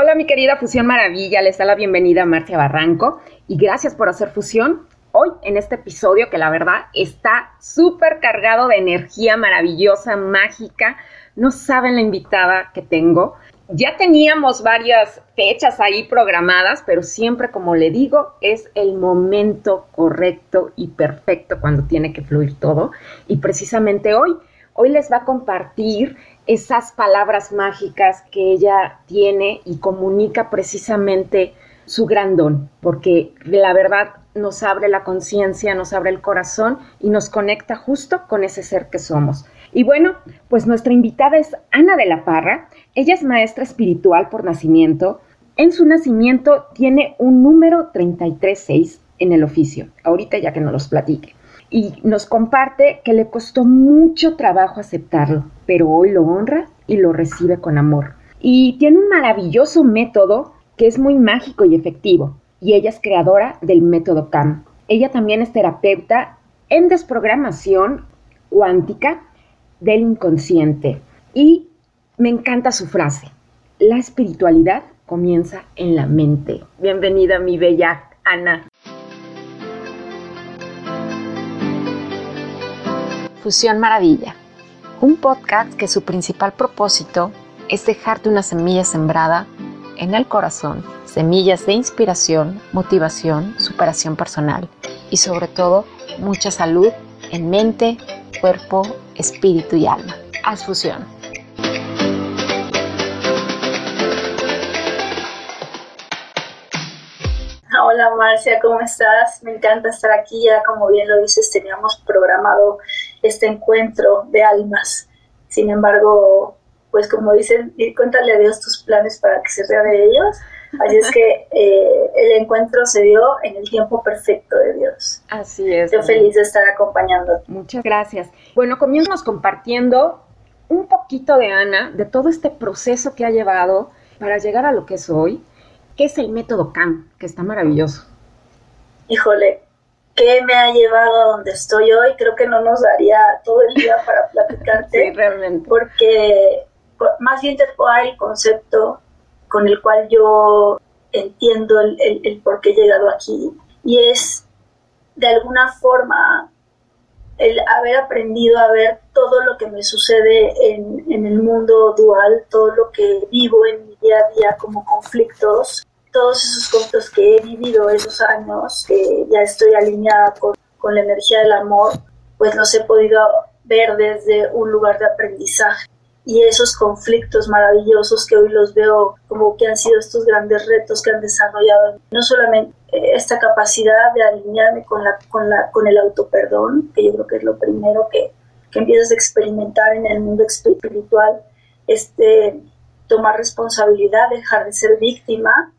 Hola mi querida Fusión Maravilla, les da la bienvenida a Marcia Barranco y gracias por hacer fusión hoy en este episodio que la verdad está súper cargado de energía maravillosa, mágica. No saben la invitada que tengo. Ya teníamos varias fechas ahí programadas, pero siempre, como le digo, es el momento correcto y perfecto cuando tiene que fluir todo. Y precisamente hoy, hoy les va a compartir esas palabras mágicas que ella tiene y comunica precisamente su gran don, porque la verdad nos abre la conciencia, nos abre el corazón y nos conecta justo con ese ser que somos. Y bueno, pues nuestra invitada es Ana de la Parra. Ella es maestra espiritual por nacimiento. En su nacimiento tiene un número 336 en el oficio. Ahorita ya que nos los platique y nos comparte que le costó mucho trabajo aceptarlo, pero hoy lo honra y lo recibe con amor. Y tiene un maravilloso método que es muy mágico y efectivo, y ella es creadora del método CAM. Ella también es terapeuta en desprogramación cuántica del inconsciente. Y me encanta su frase, la espiritualidad comienza en la mente. Bienvenida mi bella Ana. Fusión Maravilla, un podcast que su principal propósito es dejarte una semilla sembrada en el corazón, semillas de inspiración, motivación, superación personal y sobre todo mucha salud en mente, cuerpo, espíritu y alma. Haz fusión. Hola Marcia, ¿cómo estás? Me encanta estar aquí. Ya como bien lo dices, teníamos programado este encuentro de almas. Sin embargo, pues como dicen, cuéntale a Dios tus planes para que se ría de ellos. Así es que eh, el encuentro se dio en el tiempo perfecto de Dios. Así es. Yo feliz de estar acompañando. Muchas gracias. Bueno, comienzamos compartiendo un poquito de Ana, de todo este proceso que ha llevado para llegar a lo que es hoy, que es el método CAM, que está maravilloso. Híjole, ¿qué me ha llevado a donde estoy hoy? Creo que no nos daría todo el día para platicarte. sí, realmente. Porque más bien te puedo dar el concepto con el cual yo entiendo el, el, por qué he llegado aquí. Y es, de alguna forma, el haber aprendido a ver todo lo que me sucede en, en, el mundo dual, todo lo que vivo en mi día a día como conflictos, todos esos conflictos que he vivido esos años, que ya estoy alineada con, la energía del amor, pues los he podido ver desde un lugar de aprendizaje. Y esos conflictos maravillosos que hoy los veo como que han sido estos grandes retos que han desarrollado no solamente eh, esta capacidad de alinearme con la con la con el autoperdón que yo creo que es lo primero que, que empiezas a experimentar en el mundo espiritual este tomar responsabilidad dejar de ser víctima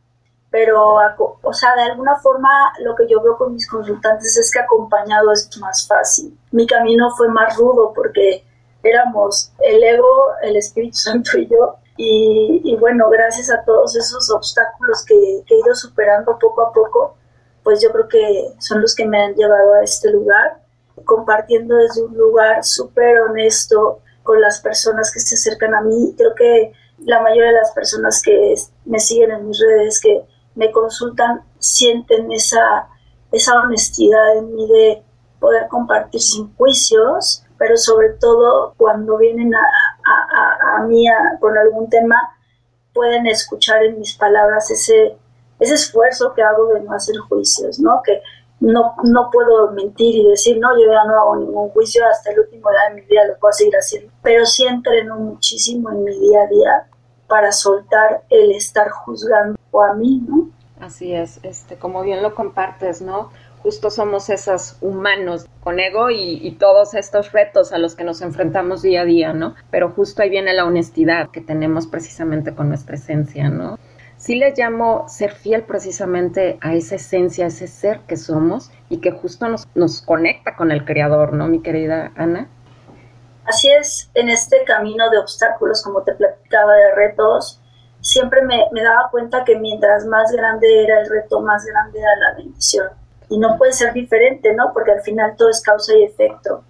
pero o sea de alguna forma lo que yo veo con mis consultantes es que acompañado es más fácil mi camino fue más rudo porque éramos el ego, el Espíritu Santo y yo. Y, bueno, gracias a todos esos obstáculos que, he ido superando poco a poco, pues yo creo que son los que me han llevado a este lugar, compartiendo desde un lugar súper honesto con las personas que se acercan a mí. Creo que la mayoría de las personas que me siguen en mis redes, que me consultan, sienten esa, esa honestidad en mí de poder compartir sin juicios pero sobre todo cuando vienen a, a, a, mí con algún tema, pueden escuchar en mis palabras ese, ese esfuerzo que hago de no hacer juicios, ¿no? Que no, no puedo mentir y decir, no, yo ya no hago ningún juicio, hasta el último día de mi vida lo puedo seguir haciendo, pero sí entreno muchísimo en mi día a día para soltar el estar juzgando a mí, ¿no? Así es, este, como bien lo compartes, ¿no? justo somos esos humanos con ego y, todos estos retos a los que nos enfrentamos día a día, ¿no? Pero justo ahí viene la honestidad que tenemos precisamente con nuestra esencia, ¿no? Sí les llamo ser fiel precisamente a esa esencia, a ese ser que somos y que justo nos, nos conecta con el Creador, ¿no, mi querida Ana? Así es, en este camino de obstáculos, como te platicaba, de retos, siempre me, me daba cuenta que mientras más grande era el reto, más grande era la bendición y no puede ser diferente, ¿no? Porque al final todo es causa y efecto.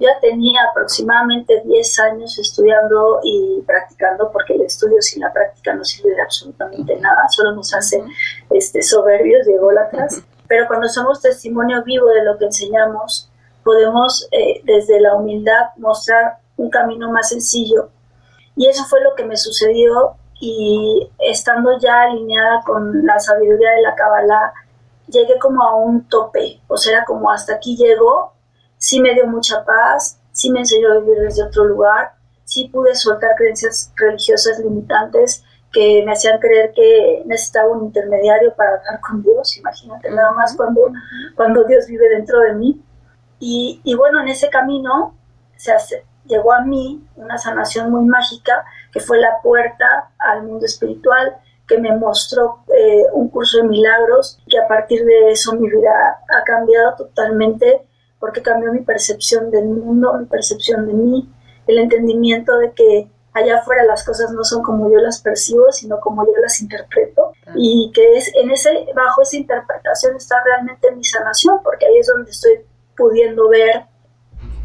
Ya tenía aproximadamente 10 años estudiando y practicando, porque el estudio sin la práctica no sirve de absolutamente nada, solo nos hace este, soberbios y ególatras. Pero cuando somos testimonio vivo de lo que enseñamos, podemos eh, desde la humildad mostrar un camino más sencillo. Y eso fue lo que me sucedió y estando ya alineada con la sabiduría de la Kabbalah, llegué como a un tope, o sea, como hasta aquí llegó, sí me dio mucha paz, sí me enseñó a vivir desde otro lugar, sí pude soltar creencias religiosas limitantes que me hacían creer que necesitaba un intermediario para hablar con Dios, imagínate nada más cuando, cuando Dios vive dentro de mí. Y, y bueno, en ese camino se hace, llegó a mí una sanación muy mágica que fue la puerta al mundo espiritual, que me mostró eh, un curso de milagros, que a partir de eso mi vida ha cambiado totalmente porque cambió mi percepción del mundo, mi percepción de mí, el entendimiento de que allá afuera las cosas no son como yo las percibo, sino como yo las interpreto. Y que es en ese bajo esa interpretación está realmente mi sanación, porque ahí es donde estoy pudiendo ver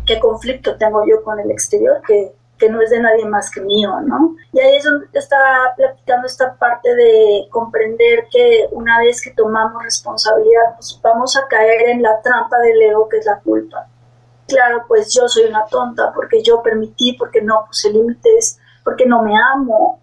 qué conflicto tengo yo con el exterior, que, que no es de nadie más que mío, ¿no? Y ahí es donde está platicando esta parte de comprender que una vez que tomamos responsabilidad, pues vamos a caer en la trampa del ego que es la culpa. Claro, pues yo soy una tonta porque yo permití, porque no puse límites, porque no me amo,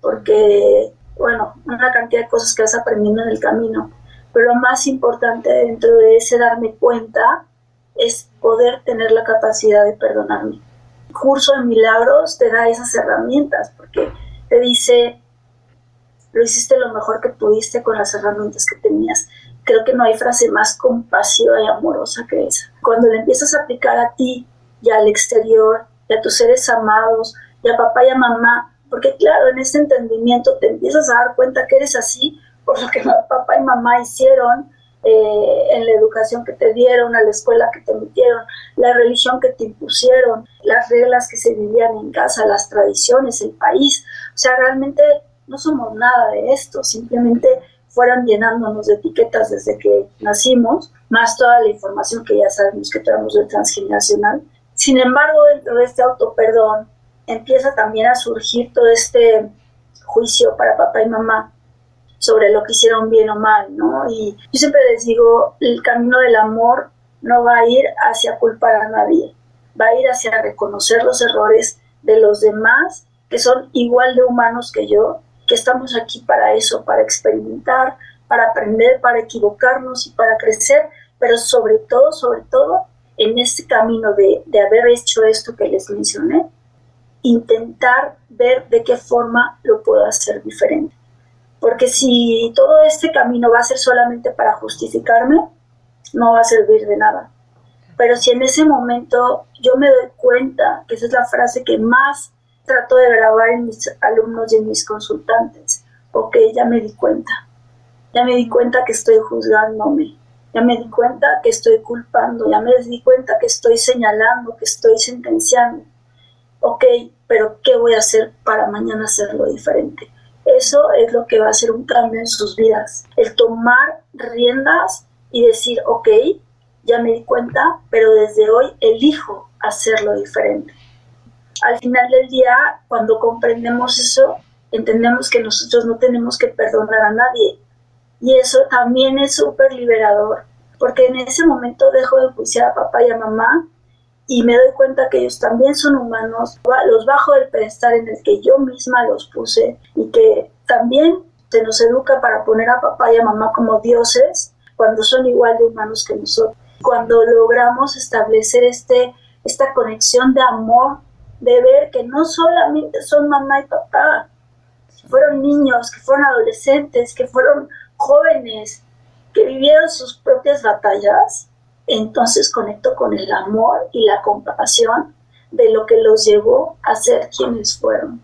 porque, bueno, una cantidad de cosas que vas aprendiendo en el camino. Pero lo más importante dentro de ese darme cuenta es poder tener la capacidad de perdonarme. El curso de milagros te da esas herramientas porque te dice, lo hiciste lo mejor que pudiste con las herramientas que tenías. Creo que no hay frase más compasiva y amorosa que esa. Cuando le empiezas a aplicar a ti y al exterior, y a tus seres amados, y a papá y a mamá, porque claro, en ese entendimiento te empiezas a dar cuenta que eres así por lo que papá y mamá hicieron, eh, en la educación que te dieron, a la escuela que te metieron, la religión que te impusieron, las reglas que se vivían en casa, las tradiciones, el país. O sea, realmente no somos nada de esto, simplemente fueron llenándonos de etiquetas desde que nacimos, más toda la información que ya sabemos que tenemos de transgeneracional. Sin embargo, dentro de este autoperdón empieza también a surgir todo este juicio para papá y mamá sobre lo que hicieron bien o mal, ¿no? Y yo siempre les digo, el camino del amor no va a ir hacia culpar a nadie, va a ir hacia reconocer los errores de los demás que son igual de humanos que yo, que estamos aquí para eso, para experimentar, para aprender, para equivocarnos y para crecer, pero sobre todo, sobre todo, en este camino de, de haber hecho esto que les mencioné, intentar ver de qué forma lo puedo hacer diferente. Porque si todo este camino va a ser solamente para justificarme, no va a servir de nada. Pero si en ese momento yo me doy cuenta, que esa es la frase que más trato de grabar en mis alumnos y en mis consultantes, ok, ya me di cuenta, ya me di cuenta que estoy juzgándome, ya me di cuenta que estoy culpando, ya me di cuenta que estoy señalando, que estoy sentenciando, ok, pero ¿qué voy a hacer para mañana hacerlo diferente? Eso es lo que va a hacer un cambio en sus vidas. El tomar riendas y decir, ok, ya me di cuenta, pero desde hoy elijo hacerlo diferente. Al final del día, cuando comprendemos eso, entendemos que nosotros no tenemos que perdonar a nadie. Y eso también es súper liberador, porque en ese momento dejo de juiciar a papá y a mamá y me doy cuenta que ellos también son humanos, los bajo del pedestal en el que yo misma los puse y que también se nos educa para poner a papá y a mamá como dioses cuando son igual de humanos que nosotros. Cuando logramos establecer este, esta conexión de amor, de ver que no solamente son mamá y papá, fueron niños, que fueron adolescentes, que fueron jóvenes, que vivieron sus propias batallas, entonces conecto con el amor y la compasión de lo que los llevó a ser quienes fueron.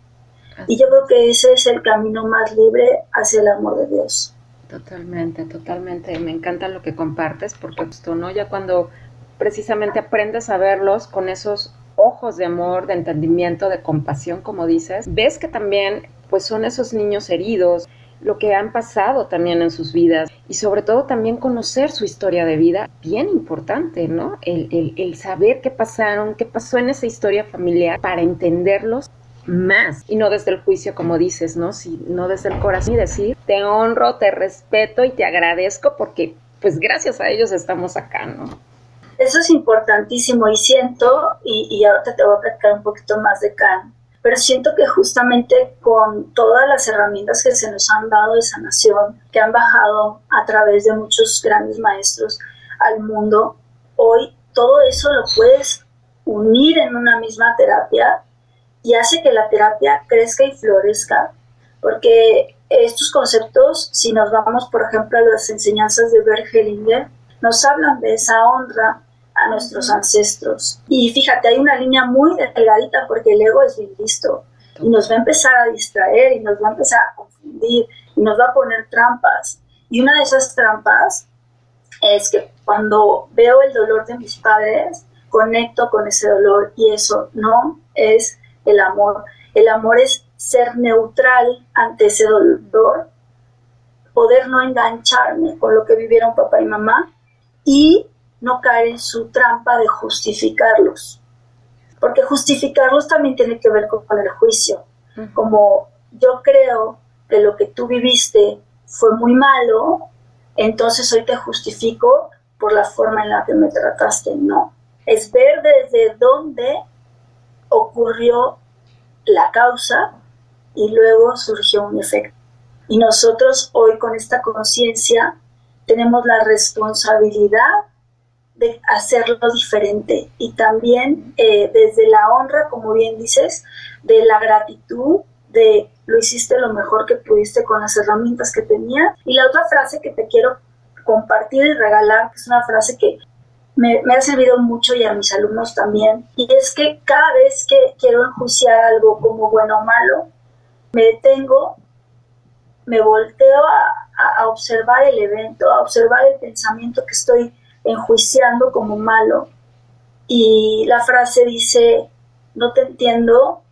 Y yo creo que ese es el camino más libre hacia el amor de Dios. Totalmente, totalmente. Me encanta lo que compartes porque esto, ¿no? Ya cuando precisamente aprendes a verlos con esos ojos de amor, de entendimiento, de compasión, como dices, ves que también pues son esos niños heridos, lo que han pasado también en sus vidas y sobre todo también conocer su historia de vida, bien importante, ¿no? El, el, saber qué pasaron, qué pasó en esa historia familiar para entenderlos más y no desde el juicio como dices, ¿no? Sino desde el corazón y decir, te honro, te respeto y te agradezco porque pues gracias a ellos estamos acá, ¿no? Eso es importantísimo y siento, y, y ahorita te voy a platicar un poquito más de Can, pero siento que justamente con todas las herramientas que se nos han dado de sanación, que han bajado a través de muchos grandes maestros al mundo, hoy todo eso lo puedes unir en una misma terapia y hace que la terapia crezca y florezca, porque estos conceptos, si nos vamos, por ejemplo, a las enseñanzas de Bert Hellinger, nos hablan de esa honra a nuestros ancestros. Y fíjate, hay una línea muy delgadita porque el ego es bien listo y nos va a empezar a distraer y nos va a empezar a confundir y nos va a poner trampas. Y una de esas trampas es que cuando veo el dolor de mis padres, conecto con ese dolor y eso no es el amor. El amor es ser neutral ante ese dolor, poder no engancharme con lo que vivieron papá y mamá y no caer en su trampa de justificarlos. Porque justificarlos también tiene que ver con, el juicio. Como yo creo que lo que tú viviste fue muy malo, entonces hoy te justifico por la forma en la que me trataste. No. Es ver desde dónde ocurrió la causa y luego surgió un efecto. Y nosotros hoy con esta conciencia tenemos la responsabilidad de hacerlo diferente y también eh, desde la honra, como bien dices, de la gratitud, de lo hiciste lo mejor que pudiste con las herramientas que tenía. Y la otra frase que te quiero compartir y regalar, que es una frase que me, ha servido mucho y a mis alumnos también, y es que cada vez que quiero enjuiciar algo como bueno o malo, me detengo, me volteo a observar el evento, a observar el pensamiento que estoy enjuiciando como malo. Y la frase dice, no te entiendo,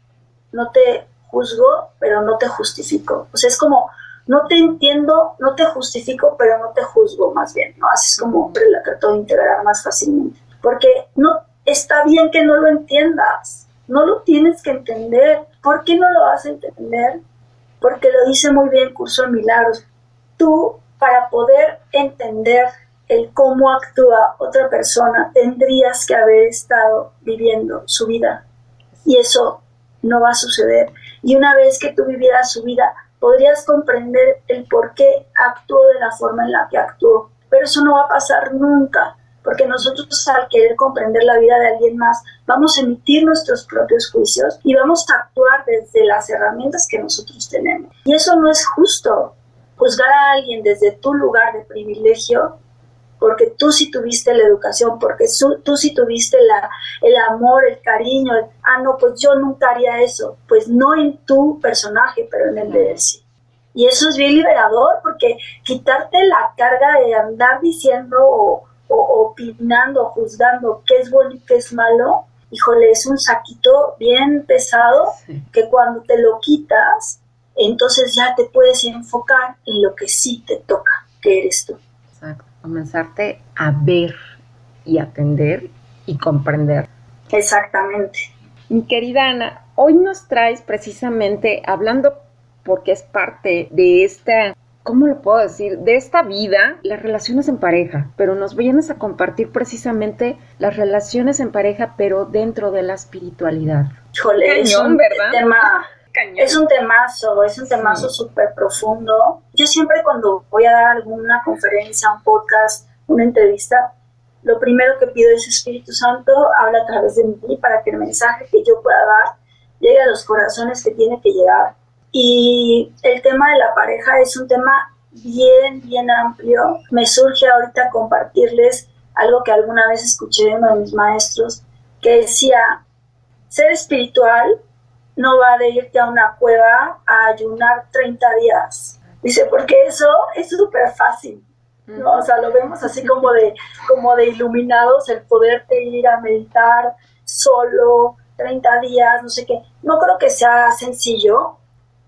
no te juzgo, pero no te justifico. O sea, es como, no te entiendo, no te justifico, pero no te juzgo más bien, ¿no? Así es como hombre la trato de integrar más fácilmente. Porque no está bien que no lo entiendas, no lo tienes que entender. ¿Por qué no lo vas a entender? Porque lo dice muy bien Curso de Milagros. Tú, para poder entender el cómo actúa otra persona, tendrías que haber estado viviendo su vida. Y eso no va a suceder. Y una vez que tú vivieras su vida, podrías comprender el por qué actuó de la forma en la que actuó. Pero eso no va a pasar nunca, porque nosotros al querer comprender la vida de alguien más, vamos a emitir nuestros propios juicios y vamos a actuar desde las herramientas que nosotros tenemos. Y eso no es justo. Juzgar a alguien desde tu lugar de privilegio porque tú sí tuviste la educación, porque tú sí tuviste la, el amor, el cariño, ah, no, pues yo nunca haría eso, pues no en tu personaje, pero en el de él sí. Y eso es bien liberador, porque quitarte la carga de andar diciendo o, opinando, o juzgando qué es bueno y qué es malo, híjole, es un saquito bien pesado que cuando te lo quitas, entonces ya te puedes enfocar en lo que sí te toca, que eres tú. Exacto comenzarte a ver y atender y comprender. Exactamente. Mi querida Ana, hoy nos traes precisamente hablando porque es parte de esta, ¿cómo lo puedo decir? De esta vida, las relaciones en pareja, pero nos vienes a compartir precisamente las relaciones en pareja, pero dentro de la espiritualidad. Híjole, es un tema es un temazo, es un temazo súper profundo. Yo siempre cuando voy a dar alguna conferencia, un podcast, una entrevista, lo primero que pido es Espíritu Santo, habla a través de mí para que el mensaje que yo pueda dar llegue a los corazones que tiene que llegar. Y el tema de la pareja es un tema bien, bien amplio. Me surge ahorita compartirles algo que alguna vez escuché de uno de mis maestros, que decía, ser espiritual no va de irte a una cueva a ayunar 30 días. Dice, porque eso es súper fácil. ¿no? O sea, lo vemos así como de, como de iluminados, el poderte ir a meditar solo 30 días, no sé qué. No creo que sea sencillo,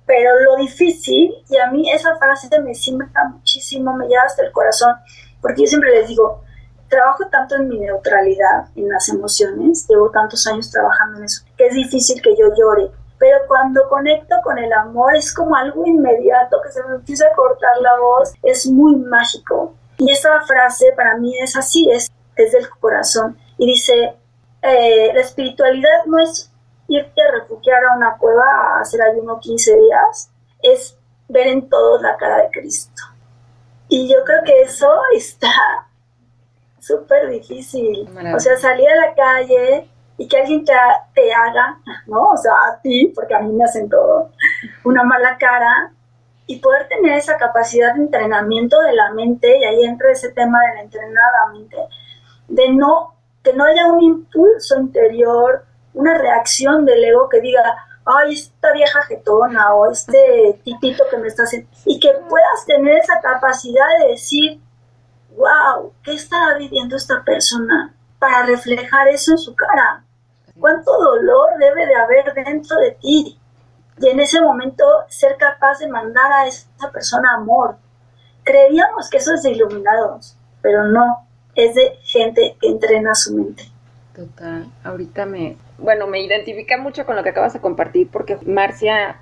pero lo difícil, y a mí esa frase me simbra muchísimo, me lleva hasta el corazón, porque yo siempre les digo, trabajo tanto en mi neutralidad, en las emociones, llevo tantos años trabajando en eso, que es difícil que yo llore, pero cuando conecto con el amor es como algo inmediato, que se me empieza a cortar la voz, es muy mágico. Y esa frase para mí es así, es desde el corazón, y dice, eh, la espiritualidad no es irte a refugiar a una cueva a hacer ayuno 15 días, es ver en todos la cara de Cristo. Y yo creo que eso está súper difícil. O sea, salir a la calle y que alguien te, te, haga, ¿no? O sea, a ti, porque a mí me hacen todo, una mala cara y poder tener esa capacidad de entrenamiento de la mente, y ahí entra ese tema de entrenar la mente, de no, que no haya un impulso interior, una reacción del ego que diga, ay, esta vieja jetona o este tipito que me está haciendo, y que puedas tener esa capacidad de decir, wow, ¿qué estará viviendo esta persona para reflejar eso en su cara? ¿Cuánto dolor debe de haber dentro de ti? Y en ese momento ser capaz de mandar a esa persona amor. Creíamos que eso es de iluminados, pero no, es de gente que entrena su mente. Total, ahorita me, bueno, me identifica mucho con lo que acabas de compartir porque Marcia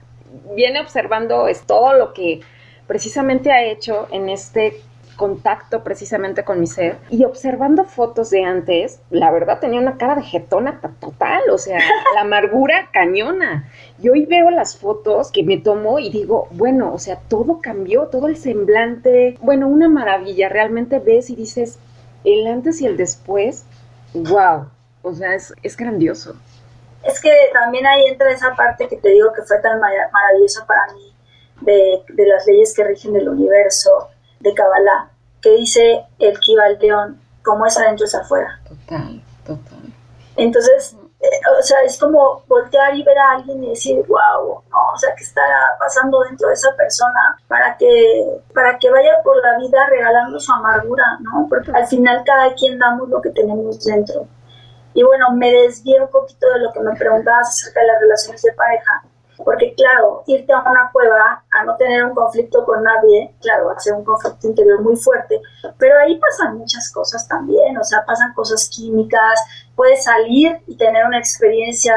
viene observando es todo lo que precisamente ha hecho en este contacto precisamente con mi ser y observando fotos de antes, la verdad tenía una cara de jetona total, o sea, la amargura cañona. Y hoy veo las fotos que me tomo y digo, bueno, o sea, todo cambió, todo el semblante, bueno, una maravilla, realmente ves y dices, el antes y el después, wow, o sea, es, es grandioso. Es que también ahí entra esa parte que te digo que fue tan maravillosa para mí de, de las leyes que rigen el universo, de Kabbalah, que dice el León, como es adentro es afuera. Total, total. Entonces, eh, o sea, es como voltear y ver a alguien y decir, wow, no, o sea, ¿qué está pasando dentro de esa persona para que, para que vaya por la vida regalando su amargura, ¿no? Porque al final cada quien damos lo que tenemos dentro. Y bueno, me desvío un poquito de lo que me preguntabas acerca de las relaciones de pareja. Porque claro, irte a una cueva a no tener un conflicto con nadie, claro, va a ser un conflicto interior muy fuerte, pero ahí pasan muchas cosas también, o sea, pasan cosas químicas, puedes salir y tener una experiencia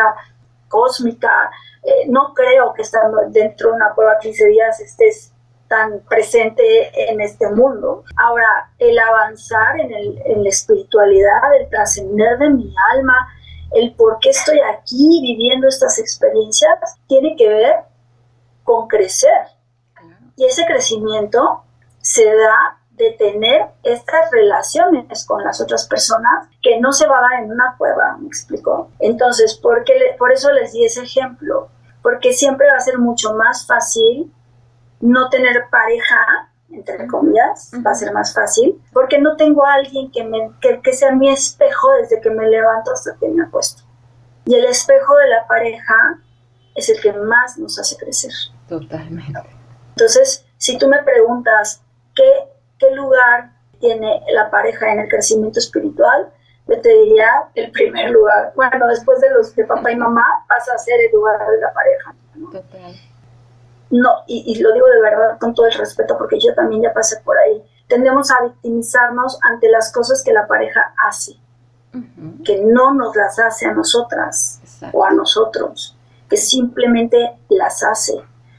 cósmica. Eh, no creo que estando dentro de una cueva 15 días estés tan presente en este mundo. Ahora, el avanzar en, el, en la espiritualidad, el trascender de mi alma, el por qué estoy aquí viviendo estas experiencias tiene que ver con crecer. Y ese crecimiento se da de tener estas relaciones con las otras personas que no se va a dar en una cueva, me explico. Entonces, ¿por, por eso les di ese ejemplo, porque siempre va a ser mucho más fácil no tener pareja entre comillas, va a ser más fácil, porque no tengo a alguien que, me, que, sea mi espejo desde que me levanto hasta que me acuesto. Y el espejo de la pareja es el que más nos hace crecer. Totalmente. Entonces, si tú me preguntas qué, qué lugar tiene la pareja en el crecimiento espiritual, yo te diría el primer lugar. Bueno, después de los de papá y mamá, pasa a ser el lugar de la pareja. Total no, y, lo digo de verdad con todo el respeto porque yo también ya pasé por ahí, tendemos a victimizarnos ante las cosas que la pareja hace, que no nos las hace a nosotras o a nosotros, que simplemente las hace,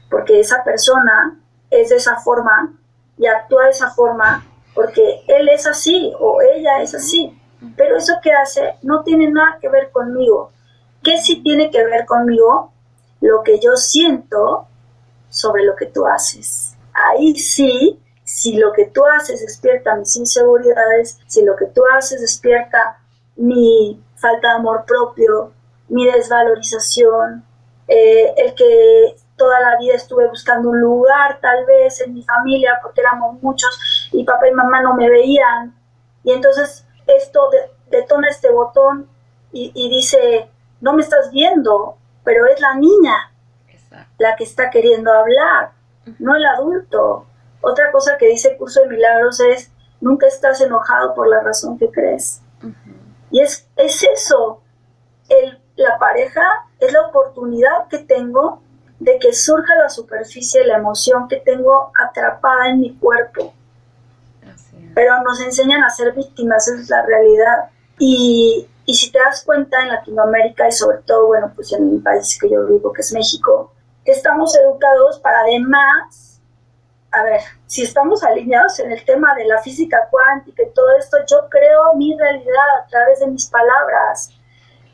porque esa persona es de esa forma y actúa de esa forma porque él es así o ella es así, pero eso que hace no tiene nada que ver conmigo. ¿Qué sí tiene que ver conmigo? Lo que yo siento sobre lo que tú haces. Ahí sí, si lo que tú haces despierta mis inseguridades, si lo que tú haces despierta mi falta de amor propio, mi desvalorización, eh, el que toda la vida estuve buscando un lugar tal vez en mi familia porque éramos muchos y papá y mamá no me veían y entonces esto detona este botón y dice, no me estás viendo, pero es la niña, la que está queriendo hablar, no el adulto. Otra cosa que dice Curso de Milagros es, nunca estás enojado por la razón que crees. Y es, es eso, el, la pareja es la oportunidad que tengo de que surja la superficie la emoción que tengo atrapada en mi cuerpo. Pero nos enseñan a ser víctimas, esa es la realidad. Y, y si te das cuenta en Latinoamérica y sobre todo, bueno, pues en el país que yo vivo, que es México, estamos educados para además, a ver, si estamos alineados en el tema de la física cuántica y todo esto, yo creo mi realidad a través de mis palabras.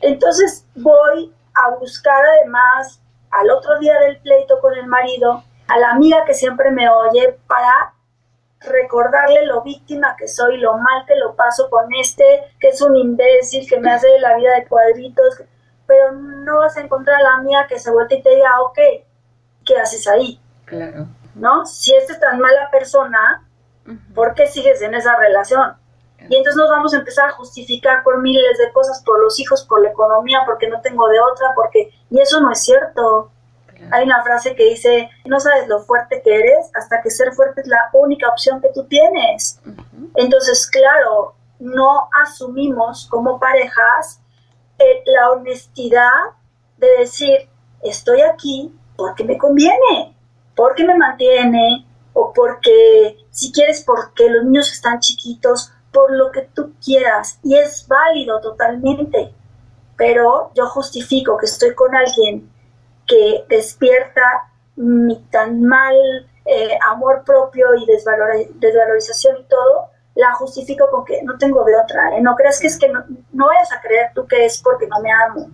Entonces voy a buscar además al otro día del pleito con el marido, a la amiga que siempre me oye, para recordarle lo víctima que soy, lo mal que lo paso con este, que es un imbécil, que me hace la vida de cuadritos, pero no vas a encontrar a la amiga que se vuelve y te diga, ok, ¿qué haces ahí? Claro. ¿No? Si esta es tan mala persona, ¿por qué sigues en esa relación? Y entonces nos vamos a empezar a justificar por miles de cosas, por los hijos, por la economía, porque no tengo de otra, porque... Y eso no es cierto. Hay una frase que dice, no sabes lo fuerte que eres hasta que ser fuerte es la única opción que tú tienes. Entonces, claro, no asumimos como parejas eh, la honestidad de decir, estoy aquí porque me conviene, porque me mantiene, o porque, si quieres, porque los niños están chiquitos, por lo que tú quieras. Y es válido totalmente. Pero yo justifico que estoy con alguien que despierta mi tan mal eh, amor propio y desvalorización y todo, la justifico con que no tengo de otra. ¿eh? No creas que es que no, no vayas a creer tú que es porque no me amo,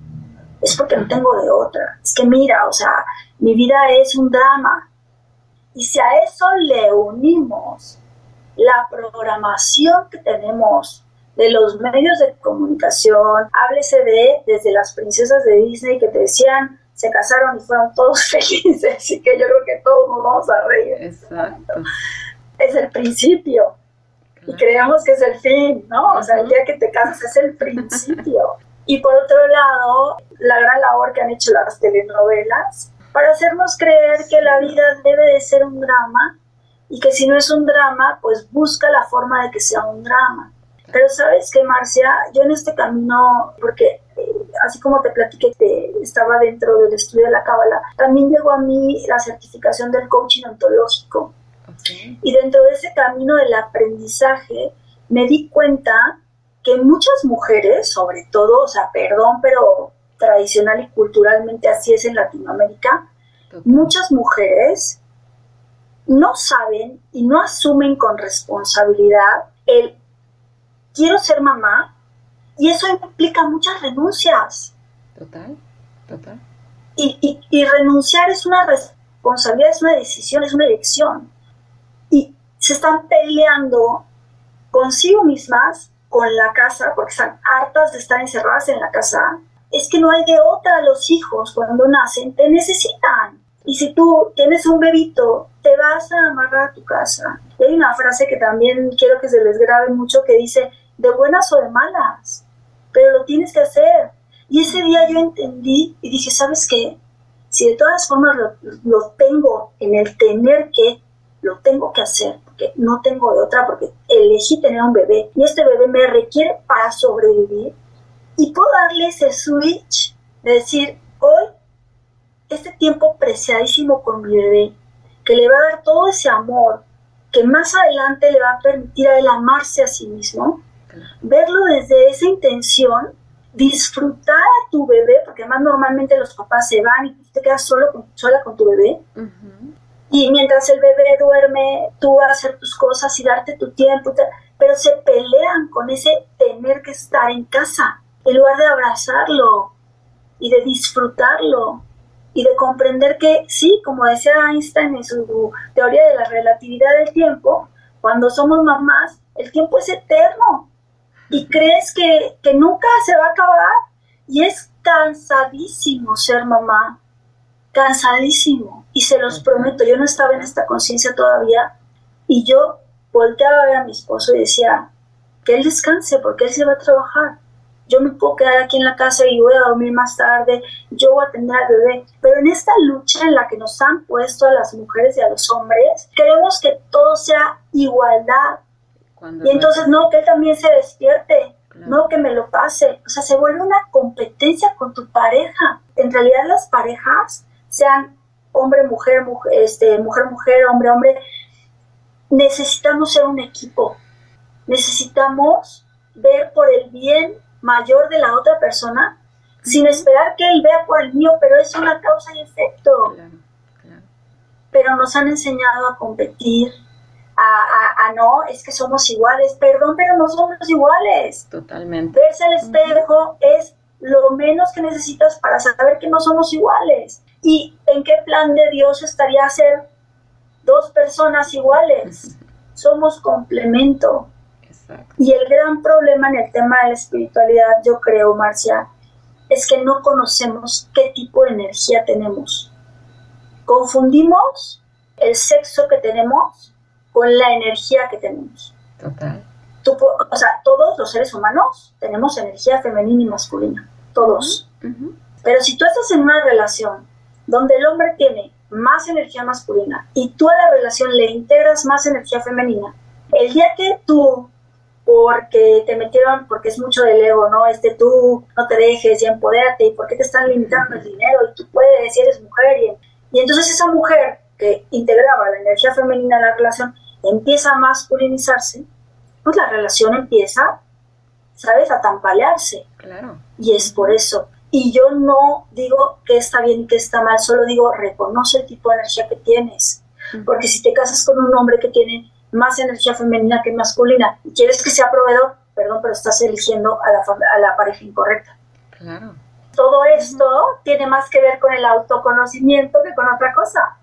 es porque no tengo de otra. Es que mira, o sea, mi vida es un drama. Y si a eso le unimos la programación que tenemos de los medios de comunicación, háblese de desde las princesas de Disney que te decían se casaron y fueron todos felices, así que yo creo que todos nos vamos a reír. Exacto. Es el principio y creemos que es el fin, ¿no? O sea, el día que te casas es el principio. Y por otro lado, la gran labor que han hecho las telenovelas para hacernos creer que la vida debe de ser un drama y que si no es un drama, pues busca la forma de que sea un drama. Pero sabes que, Marcia, yo en este camino, porque así como te platiqué que estaba dentro del estudio de la cábala, también llegó a mí la certificación del coaching ontológico. Y dentro de ese camino del aprendizaje me di cuenta que muchas mujeres, sobre todo, o sea, perdón, pero tradicional y culturalmente así es en Latinoamérica, muchas mujeres no saben y no asumen con responsabilidad el quiero ser mamá, y eso implica muchas renuncias. Total, total. Y, y, renunciar es una responsabilidad, es una decisión, es una elección. Se están peleando consigo mismas, con la casa, porque están hartas de estar encerradas en la casa. Es que no hay de otra. Los hijos, cuando nacen, te necesitan. Y si tú tienes un bebito, te vas a amarrar a tu casa. Y hay una frase que también quiero que se les grabe mucho que dice, de buenas o de malas pero lo tienes que hacer. Y ese día yo entendí y dije, ¿sabes qué? Si de todas formas lo, tengo en el tener que, lo tengo que hacer, porque no tengo de otra, porque elegí tener un bebé y este bebé me requiere para sobrevivir, y puedo darle ese switch de decir, hoy, este tiempo preciadísimo con mi bebé, que le va a dar todo ese amor, que más adelante le va a permitir a él amarse a sí mismo, verlo desde esa intención, disfrutar a tu bebé, porque además normalmente los papás se van y te quedas solo con, sola con tu bebé. Y mientras el bebé duerme, tú vas a hacer tus cosas y darte tu tiempo, pero se pelean con ese tener que estar en casa, en lugar de abrazarlo y de disfrutarlo y de comprender que sí, como decía Einstein en su teoría de la relatividad del tiempo, cuando somos mamás, el tiempo es eterno y crees que, nunca se va a acabar y es cansadísimo ser mamá, cansadísimo. Y se los prometo, yo no estaba en esta conciencia todavía y yo volteaba a ver a mi esposo y decía, que él descanse porque él se va a trabajar. Yo me puedo quedar aquí en la casa y voy a dormir más tarde, yo voy a atender al bebé. Pero en esta lucha en la que nos han puesto a las mujeres y a los hombres, queremos que todo sea igualdad, y entonces, no, que él también se despierte, no que me lo pase. O sea, se vuelve una competencia con tu pareja. En realidad las parejas se han hombre, mujer, mujer, este, mujer, mujer, hombre, hombre, necesitamos ser un equipo. Necesitamos ver por el bien mayor de la otra persona sin esperar que él vea por el mío, pero es una causa y efecto. Pero nos han enseñado a competir, a, no, es que somos iguales, perdón, pero no somos iguales. Totalmente. Verse al espejo es lo menos que necesitas para saber que no somos iguales. ¿Y en qué plan de Dios estaría ser dos personas iguales? Somos complemento. Y el gran problema en el tema de la espiritualidad, yo creo, Marcia, es que no conocemos qué tipo de energía tenemos. Confundimos el sexo que tenemos con la energía que tenemos. Total. o sea, todos los seres humanos tenemos energía femenina y masculina, todos. Pero si tú estás en una relación donde el hombre tiene más energía masculina y tú a la relación le integras más energía femenina, el día que tú porque te metieron, porque es mucho del ego, ¿no? Este tú no te dejes y empodérate, y por qué te están limitando el dinero y tú puedes y eres mujer. Y, y entonces esa mujer que integraba la energía femenina en la relación empieza a masculinizarse, pues la relación empieza, ¿sabes?, a tampalearse. Claro. Y es por eso. Y yo no digo que está bien que está mal, solo digo reconoce el tipo de energía que tienes. Porque si te casas con un hombre que tiene más energía femenina que masculina y quieres que sea proveedor, perdón, pero estás eligiendo a la, a la pareja incorrecta. Claro. Todo esto tiene más que ver con el autoconocimiento que con otra cosa.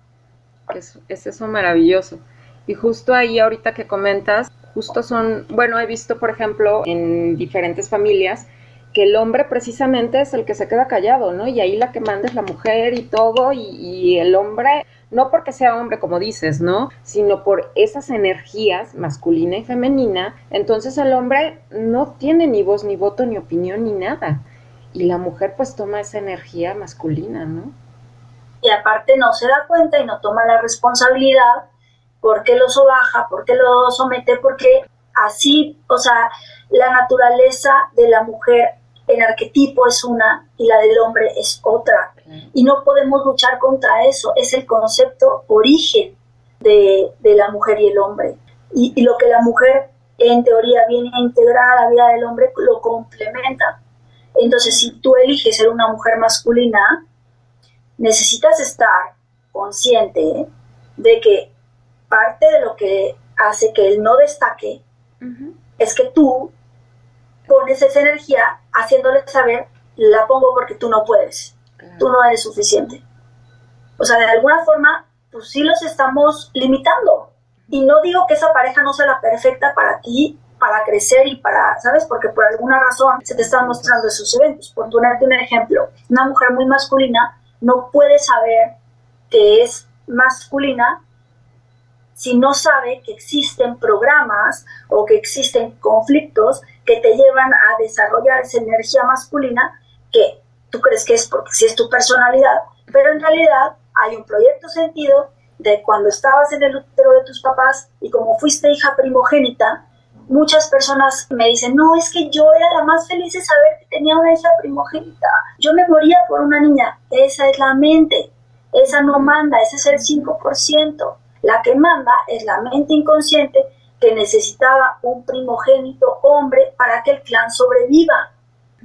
Es, es eso maravilloso. Y justo ahí ahorita que comentas, justo son, bueno, he visto por ejemplo en diferentes familias que el hombre precisamente es el que se queda callado, ¿no? Y ahí la que manda es la mujer y todo, y, el hombre no porque sea hombre, como dices, ¿no? Sino por esas energías masculina y femenina, entonces el hombre no tiene ni voz, ni voto, ni opinión, ni nada. Y la mujer pues toma esa energía masculina, ¿no? Y aparte no se da cuenta y no toma la responsabilidad porque lo sobaja, porque lo somete, porque así, o sea, la naturaleza de la mujer en arquetipo es una y la del hombre es otra. Y no podemos luchar contra eso. Es el concepto origen de, la mujer y el hombre. Y, lo que la mujer en teoría viene a integrar a la vida del hombre lo complementa. Entonces, si tú eliges ser una mujer masculina, necesitas estar consciente de que parte de lo que hace que él no destaque es que tú pones esa energía haciéndole saber, la pongo porque tú no puedes, tú no eres suficiente. O sea, de alguna forma, pues sí los estamos limitando. Y no digo que esa pareja no sea la perfecta para ti, para crecer y para, ¿sabes? Porque por alguna razón se te están mostrando esos eventos. Por ponerte un ejemplo, una mujer muy masculina no puede saber que es masculina si no sabe que existen programas o que existen conflictos que te llevan a desarrollar esa energía masculina que tú crees que es porque si es tu personalidad, pero en realidad hay un proyecto sentido de cuando estabas en el útero de tus papás y como fuiste hija primogénita, muchas personas me dicen, no, es que yo era la más feliz de saber que tenía una hija primogénita. Yo me moría por una niña. Esa es la mente. Esa no manda, ese es el 5%. La que manda es la mente inconsciente que necesitaba un primogénito hombre para que el clan sobreviva.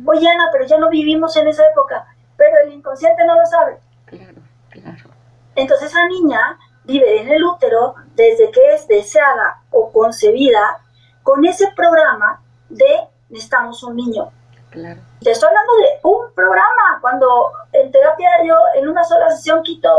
Oye, Ana, pero ya no vivimos en esa época, pero el inconsciente no lo sabe. Claro, claro. Entonces esa niña vive en el útero desde que es deseada o concebida con ese programa de necesitamos un niño. Claro. Te estoy hablando de un programa. Cuando en terapia yo en una sola sesión quito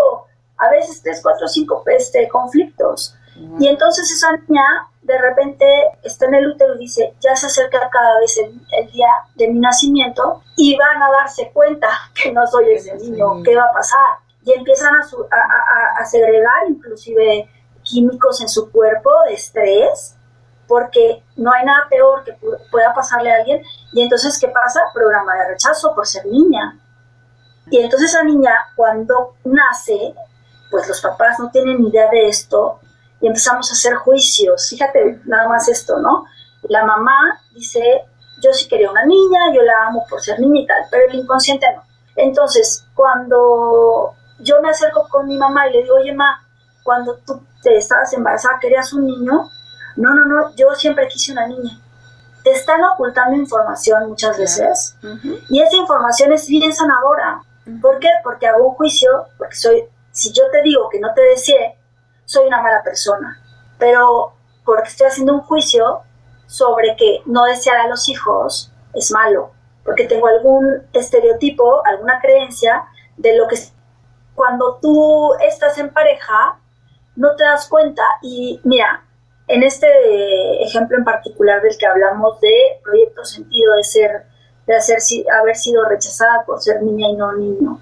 a veces tres, cuatro, cinco este, conflictos. Y entonces esa niña de repente está en el útero y dice, ya se acerca cada vez el, día de mi nacimiento y van a darse cuenta que no soy ese niño, ¿qué va a pasar? Y empiezan a, a, segregar inclusive químicos en su cuerpo de estrés, porque no hay nada peor que pueda pasarle a alguien. Y entonces, ¿qué pasa? Programa de rechazo por ser niña. Y entonces esa niña, cuando nace, pues los papás no tienen idea de esto y empezamos a hacer juicios. Fíjate nada más esto, ¿no? La mamá dice, yo sí quería una niña, yo la amo por ser niña y tal, pero el inconsciente no. Entonces, cuando yo me acerco con mi mamá y le digo, oye, ma, cuando tú te estabas embarazada, ¿querías un niño? No, no, no, yo siempre quise una niña. Te están ocultando información muchas veces y esa información es bien sanadora. ¿Por qué? Porque hago un juicio, porque soy, si yo te digo que no te deseé, soy una mala persona. Pero porque estoy haciendo un juicio sobre que no desear a los hijos es malo, porque tengo algún estereotipo, alguna creencia de lo que cuando tú estás en pareja no te das cuenta y mira, en este ejemplo en particular del que hablamos de proyecto sentido de ser de hacer, haber sido rechazada por ser niña y no niño.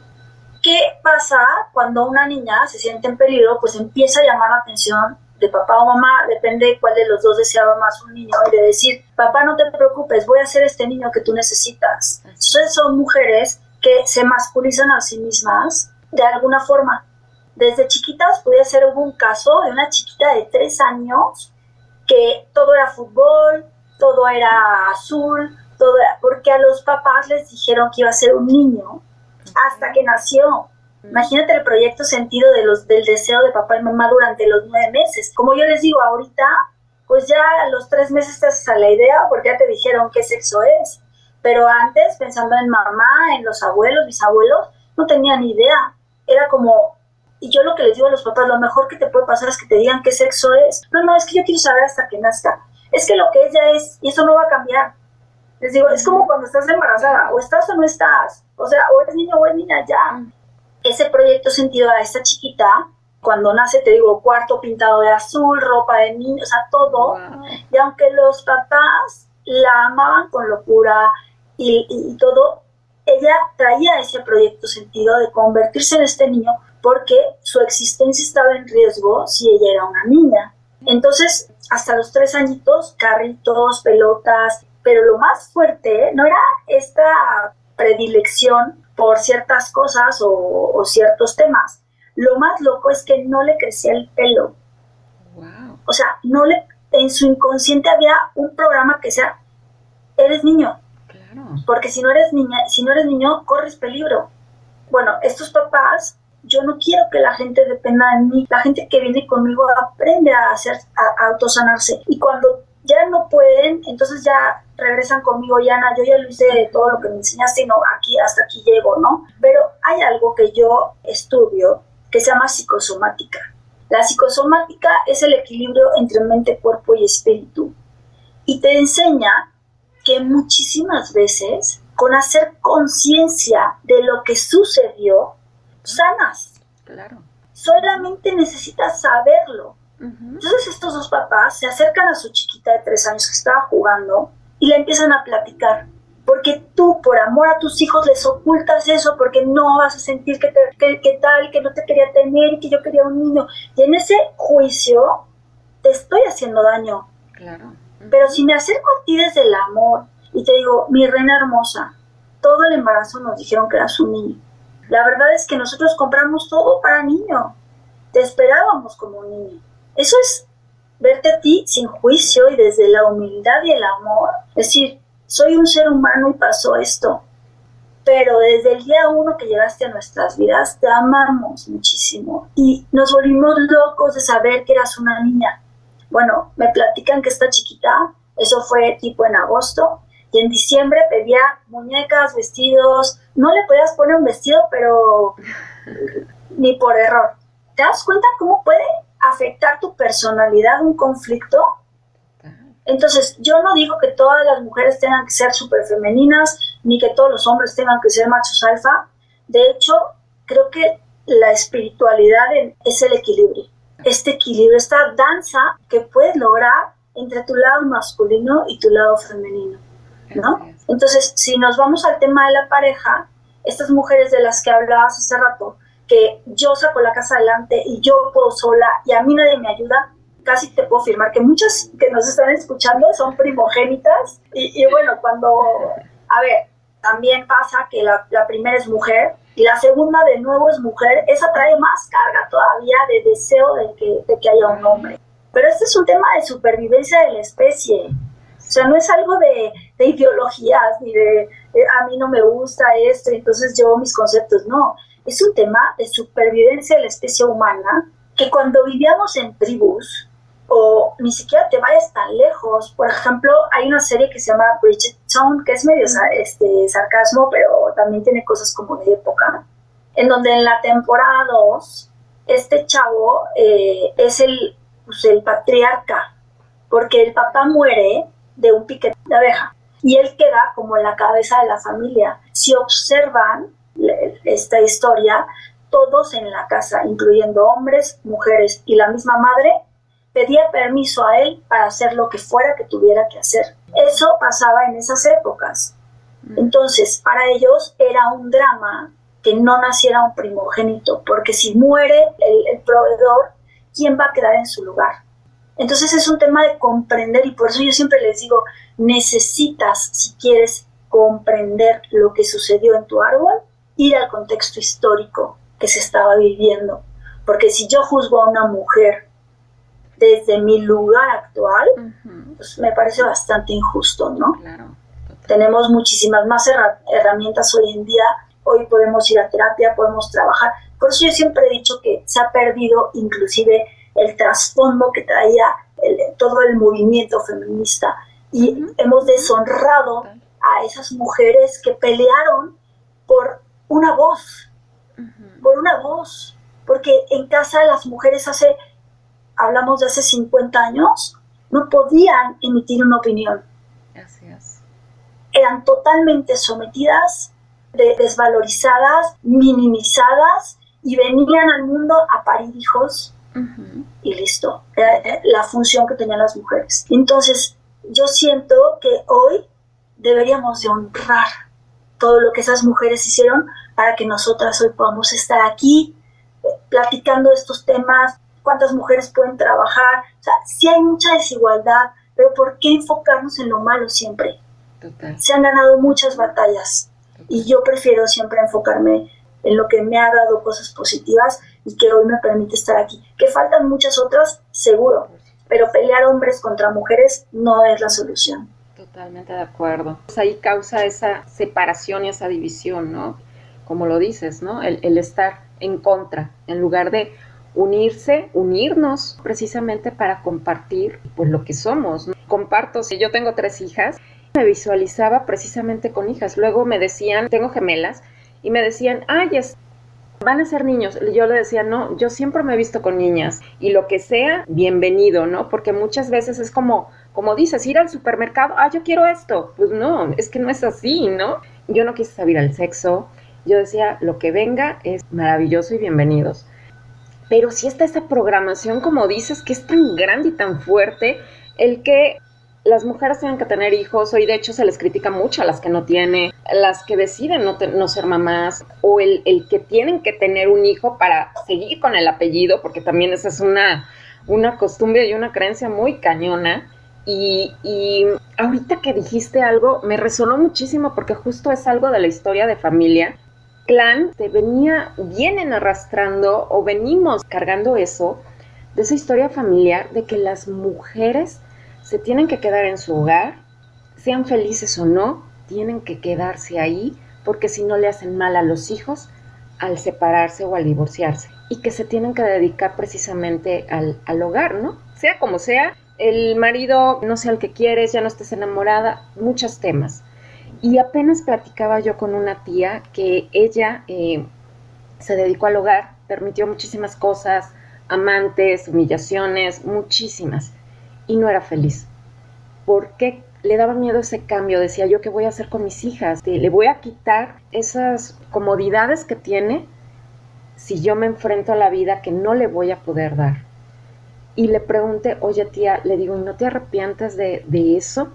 ¿Qué pasa cuando una niña se siente en peligro? Pues empieza a llamar la atención de papá o mamá, depende cuál de los dos deseaba más un niño, y de decir, papá, no te preocupes, voy a ser este niño que tú necesitas. Entonces son mujeres que se masculizan a sí mismas de alguna forma. Desde chiquitas puede ser un caso de una chiquita de tres años que todo era fútbol, todo era azul, todo era, porque a los papás les dijeron que iba a ser un niño hasta que nació. Imagínate el proyecto sentido de los, del deseo de papá y mamá durante los nueve meses. Como yo les digo ahorita, pues ya a los tres meses te haces a la idea porque ya te dijeron qué sexo es. Pero antes, pensando en mamá, en los abuelos, bisabuelos, no tenían ni idea. Era como, y yo lo que les digo a los papás, lo mejor que te puede pasar es que te digan qué sexo es. No, no, es que yo quiero saber hasta que nazca. Es que lo que ella es, y eso no va a cambiar. Les digo, es como cuando estás embarazada, o estás o no estás. O sea, o eres niño o eres niña, ya ese proyecto sentido a esta chiquita, cuando nace, te digo, cuarto pintado de azul, ropa de niño, o sea, todo. Y aunque los papás la amaban con locura y, todo, ella traía ese proyecto sentido de convertirse en este niño porque su existencia estaba en riesgo si ella era una niña. Entonces, hasta los tres añitos, carritos, pelotas, pero lo más fuerte no era esta predilección por ciertas cosas o, ciertos temas. Lo más loco es que no le crecía el pelo. O sea, no le, en su inconsciente había un programa que sea, eres niño. Porque si no eres niña, si no eres niño, corres peligro. Bueno, estos papás, yo no quiero que la gente dependa de mí. La gente que viene conmigo aprende a hacer, a autosanarse. Y cuando ya no pueden, entonces ya regresan conmigo, Yana, yo ya lo hice todo lo que me enseñaste, no, aquí, hasta aquí llego, ¿no? Pero hay algo que yo estudio que se llama psicosomática. La psicosomática es el equilibrio entre mente, cuerpo y espíritu. Y te enseña que muchísimas veces, con hacer conciencia de lo que sucedió, sanas. Claro. Solamente necesitas saberlo. Entonces estos dos papás se acercan a su chiquita de tres años que estaba jugando y le empiezan a platicar. Porque tú, por amor a tus hijos, les ocultas eso, porque no vas a sentir que, que, tal, que no te quería tener y que yo quería un niño. Y en ese juicio te estoy haciendo daño. Claro. Pero si me acerco a ti desde el amor y te digo, mi reina hermosa, todo el embarazo nos dijeron que eras un niño. La verdad es que nosotros compramos todo para niño. Te esperábamos como un niño. Eso es verte a ti sin juicio y desde la humildad y el amor. Es decir, soy un ser humano y pasó esto. Pero desde el día uno que llegaste a nuestras vidas, te amamos muchísimo. Y nos volvimos locos de saber que eras una niña. Bueno, me platican que está chiquita, eso fue tipo en agosto, y en diciembre pedía muñecas, vestidos, no le podías poner un vestido, pero ni por error. ¿Te das cuenta cómo puede afectar tu personalidad un conflicto. Entonces, yo no digo que todas las mujeres tengan que ser súper femeninas, ni que todos los hombres tengan que ser machos alfa. De hecho, creo que la espiritualidad es el equilibrio. Este equilibrio, esta danza que puedes lograr entre tu lado masculino y tu lado femenino, ¿no? Entonces, si nos vamos al tema de la pareja, estas mujeres de las que hablabas hace rato, que yo saco la casa adelante y yo puedo sola y a mí nadie me ayuda, casi te puedo afirmar que muchas que nos están escuchando son primogénitas y, bueno, cuando, a ver, también pasa que la, primera es mujer y la segunda de nuevo es mujer, esa trae más carga todavía de deseo de que, de que haya un hombre. Pero este es un tema de supervivencia de la especie. O sea, no es algo de, de ideologías ni de, de, a mí no me gusta esto, entonces yo mis conceptos, no es un tema de supervivencia de la especie humana que cuando vivíamos en tribus, o ni siquiera te vayas tan lejos. Por ejemplo, hay una serie que se llama Bridgerton, que es medio este, sarcasmo, pero también tiene cosas como de época, en donde en la temporada 2, este chavo eh, es el, pues, el patriarca, porque el papá muere de un piquete de abeja y él queda como la cabeza de la familia. Si observan esta historia, todos en la casa, incluyendo hombres, mujeres y la misma madre, pedía permiso a él para hacer lo que fuera que tuviera que hacer. Eso pasaba en esas épocas. Mm. Entonces, para ellos era un drama que no naciera un primogénito, porque si muere el, proveedor, ¿quién va a quedar en su lugar? Entonces es un tema de comprender y por eso yo siempre les digo, necesitas, si quieres comprender lo que sucedió en tu árbol, ir al contexto histórico que se estaba viviendo. Porque si yo juzgo a una mujer desde mi lugar actual, pues me parece bastante injusto, ¿no? Tenemos muchísimas más herramientas hoy en día. Hoy podemos ir a terapia, podemos trabajar. Por eso yo siempre he dicho que se ha perdido inclusive el trasfondo que traía todo el movimiento feminista y hemos deshonrado a esas mujeres que pelearon por una voz, por una voz, porque en casa las mujeres hace hablamos de hace 50 años, no podían emitir una opinión. Eran totalmente sometidas, desvalorizadas, minimizadas y venían al mundo a parir hijos y listo. Era la función que tenían las mujeres. Entonces, yo siento que hoy deberíamos de honrar todo lo que esas mujeres hicieron para que nosotras hoy podamos estar aquí eh, platicando estos temas, cuántas mujeres pueden trabajar. O sea, sí hay mucha desigualdad, pero ¿por qué enfocarnos en lo malo siempre? Se han ganado muchas batallas y yo prefiero siempre enfocarme en lo que me ha dado cosas positivas y que hoy me permite estar aquí. Que faltan muchas otras, seguro, pero pelear hombres contra mujeres no es la solución. Totalmente de acuerdo. Pues ahí causa esa separación y esa división, ¿no? Como lo dices, ¿no? El, estar en contra, en lugar de unirse, unirnos precisamente para compartir pues lo que somos. Comparto, si yo tengo tres hijas, me visualizaba precisamente con hijas. Luego me decían, tengo gemelas, y me decían, ay, van a ser niños. Yo le decía, no, yo siempre me he visto con niñas y lo que sea, bienvenido, ¿no? Porque muchas veces es como, como dices, ir al supermercado, ah, yo quiero esto. Pues no, es que no es así, ¿no? Yo no quise saber el sexo. Yo decía, lo que venga es maravilloso y bienvenidos pero sí está esa programación, como dices, que es tan grande y tan fuerte, el que las mujeres tienen que tener hijos, hoy de hecho se les critica mucho a las que no tienen, las que deciden no, no ser mamás, o el, que tienen que tener un hijo para seguir con el apellido, porque también esa es una, una costumbre y una creencia muy cañona. Y, ahorita que dijiste algo, me resonó muchísimo porque justo es algo de la historia de familia clan te venía, vienen arrastrando o venimos cargando eso de esa historia familiar de que las mujeres se tienen que quedar en su hogar, sean felices o no, tienen que quedarse ahí porque si no le hacen mal a los hijos al separarse o al divorciarse y que se tienen que dedicar precisamente al, al hogar, ¿no? Sea como sea, el marido no sea el que quieres, ya no estés enamorada, muchos temas. Y apenas platicaba yo con una tía que ella eh, se dedicó al hogar, permitió muchísimas cosas, amantes, humillaciones, muchísimas, y no era feliz. ¿Por qué le daba miedo ese cambio? Decía yo, ¿qué voy a hacer con mis hijas? Le voy a quitar esas comodidades que tiene si yo me enfrento a la vida que no le voy a poder dar. Y le pregunté, oye tía, le digo, ¿y no te arrepientes de, de eso?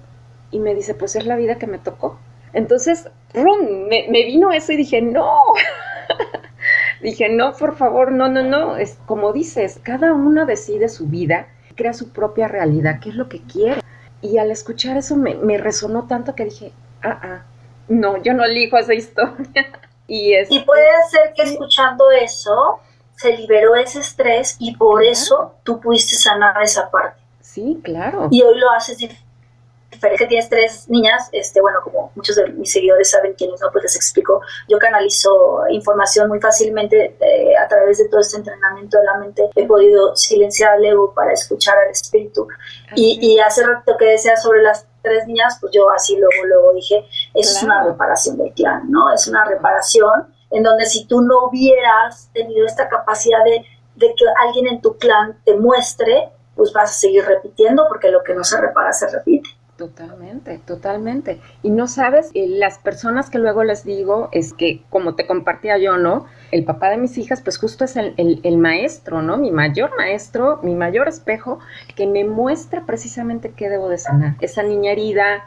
Y me dice, pues es la vida que me tocó. Entonces, Me, vino eso y dije, no. dije, no, por favor, no, no, no. Es como dices, cada uno decide su vida, crea su propia realidad, qué es lo que quiere. Y al escuchar eso me, resonó tanto que dije, ah, ah, no, yo no elijo esa historia. y, y puede ser que escuchando eso se liberó ese estrés y por eso tú pudiste sanar esa parte. Sí, claro. Y hoy lo haces que tienes tres niñas, este, bueno, como muchos de mis seguidores saben, quienes no, pues les explico, yo canalizo información muy fácilmente eh, a través de todo este entrenamiento de la mente. He podido silenciar al ego para escuchar al espíritu. Y, y, hace rato que decía sobre las tres niñas, pues yo así luego, luego dije, eso es una reparación del clan, ¿no? Es una reparación en donde si tú no hubieras tenido esta capacidad de, de que alguien en tu clan te muestre, pues vas a seguir repitiendo porque lo que no se repara se repite. Totalmente, totalmente. Y no sabes, eh, las personas que luego les digo es que, como te compartía yo, ¿no? El papá de mis hijas, pues justo es el, el, maestro, ¿no? Mi mayor maestro, mi mayor espejo, que me muestra precisamente qué debo de sanar. Esa niña herida,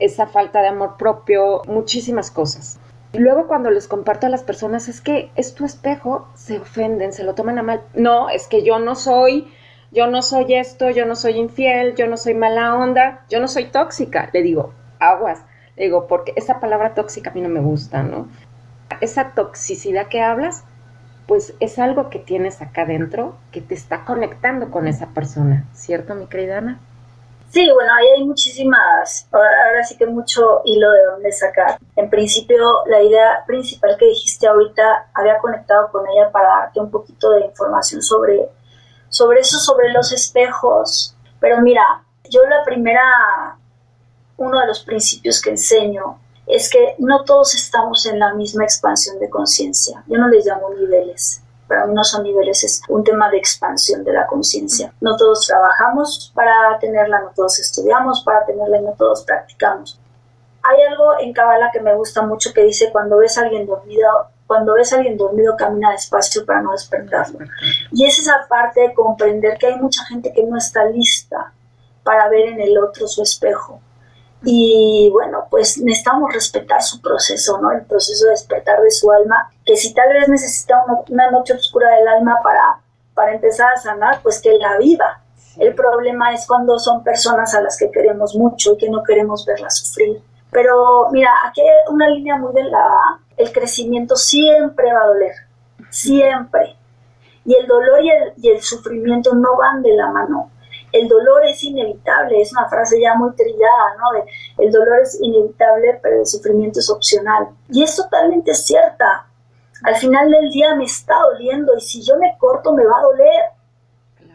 esa falta de amor propio, muchísimas cosas. Y luego cuando les comparto a las personas es que es tu espejo, se ofenden, se lo toman a mal. No, es que yo no soy yo no soy esto, yo no soy infiel, yo no soy mala onda, yo no soy tóxica. Le digo, aguas. Le digo, porque esa palabra tóxica a mí no me gusta, ¿no? Esa toxicidad que hablas, pues es algo que tienes acá dentro que te está conectando con esa persona, ¿cierto, mi querida Ana? Sí, bueno, ahí hay muchísimas, ahora sí que mucho hilo de dónde sacar. En principio, la idea principal que dijiste ahorita, había conectado con ella para darte un poquito de información sobre sobre eso, sobre los espejos. Pero mira, yo la primera, uno de los principios que enseño es que no todos estamos en la misma expansión de conciencia. Yo no les llamo niveles. Para mí no son niveles, es un tema de expansión de la conciencia. No todos trabajamos para tenerla, no todos estudiamos para tenerla y no todos practicamos. Hay algo en Kabbalah que me gusta mucho que dice cuando ves a alguien dormido, cuando ves a alguien dormido, camina despacio para no despertarlo. Y es esa parte de comprender que hay mucha gente que no está lista para ver en el otro su espejo. Y bueno, pues necesitamos respetar su proceso, ¿no? El proceso de despertar de su alma, que si tal vez necesita una, noche oscura del alma para, para empezar a sanar, pues que la viva. El problema es cuando son personas a las que queremos mucho y que no queremos verlas sufrir. Pero mira, aquí hay una línea muy de la el crecimiento siempre va a doler, siempre. Y el dolor y el, y el, sufrimiento no van de la mano. El dolor es inevitable, es una frase ya muy trillada, ¿no? De, el dolor es inevitable, pero el sufrimiento es opcional. Y es totalmente cierta. Al final del día me está doliendo y si yo me corto me va a doler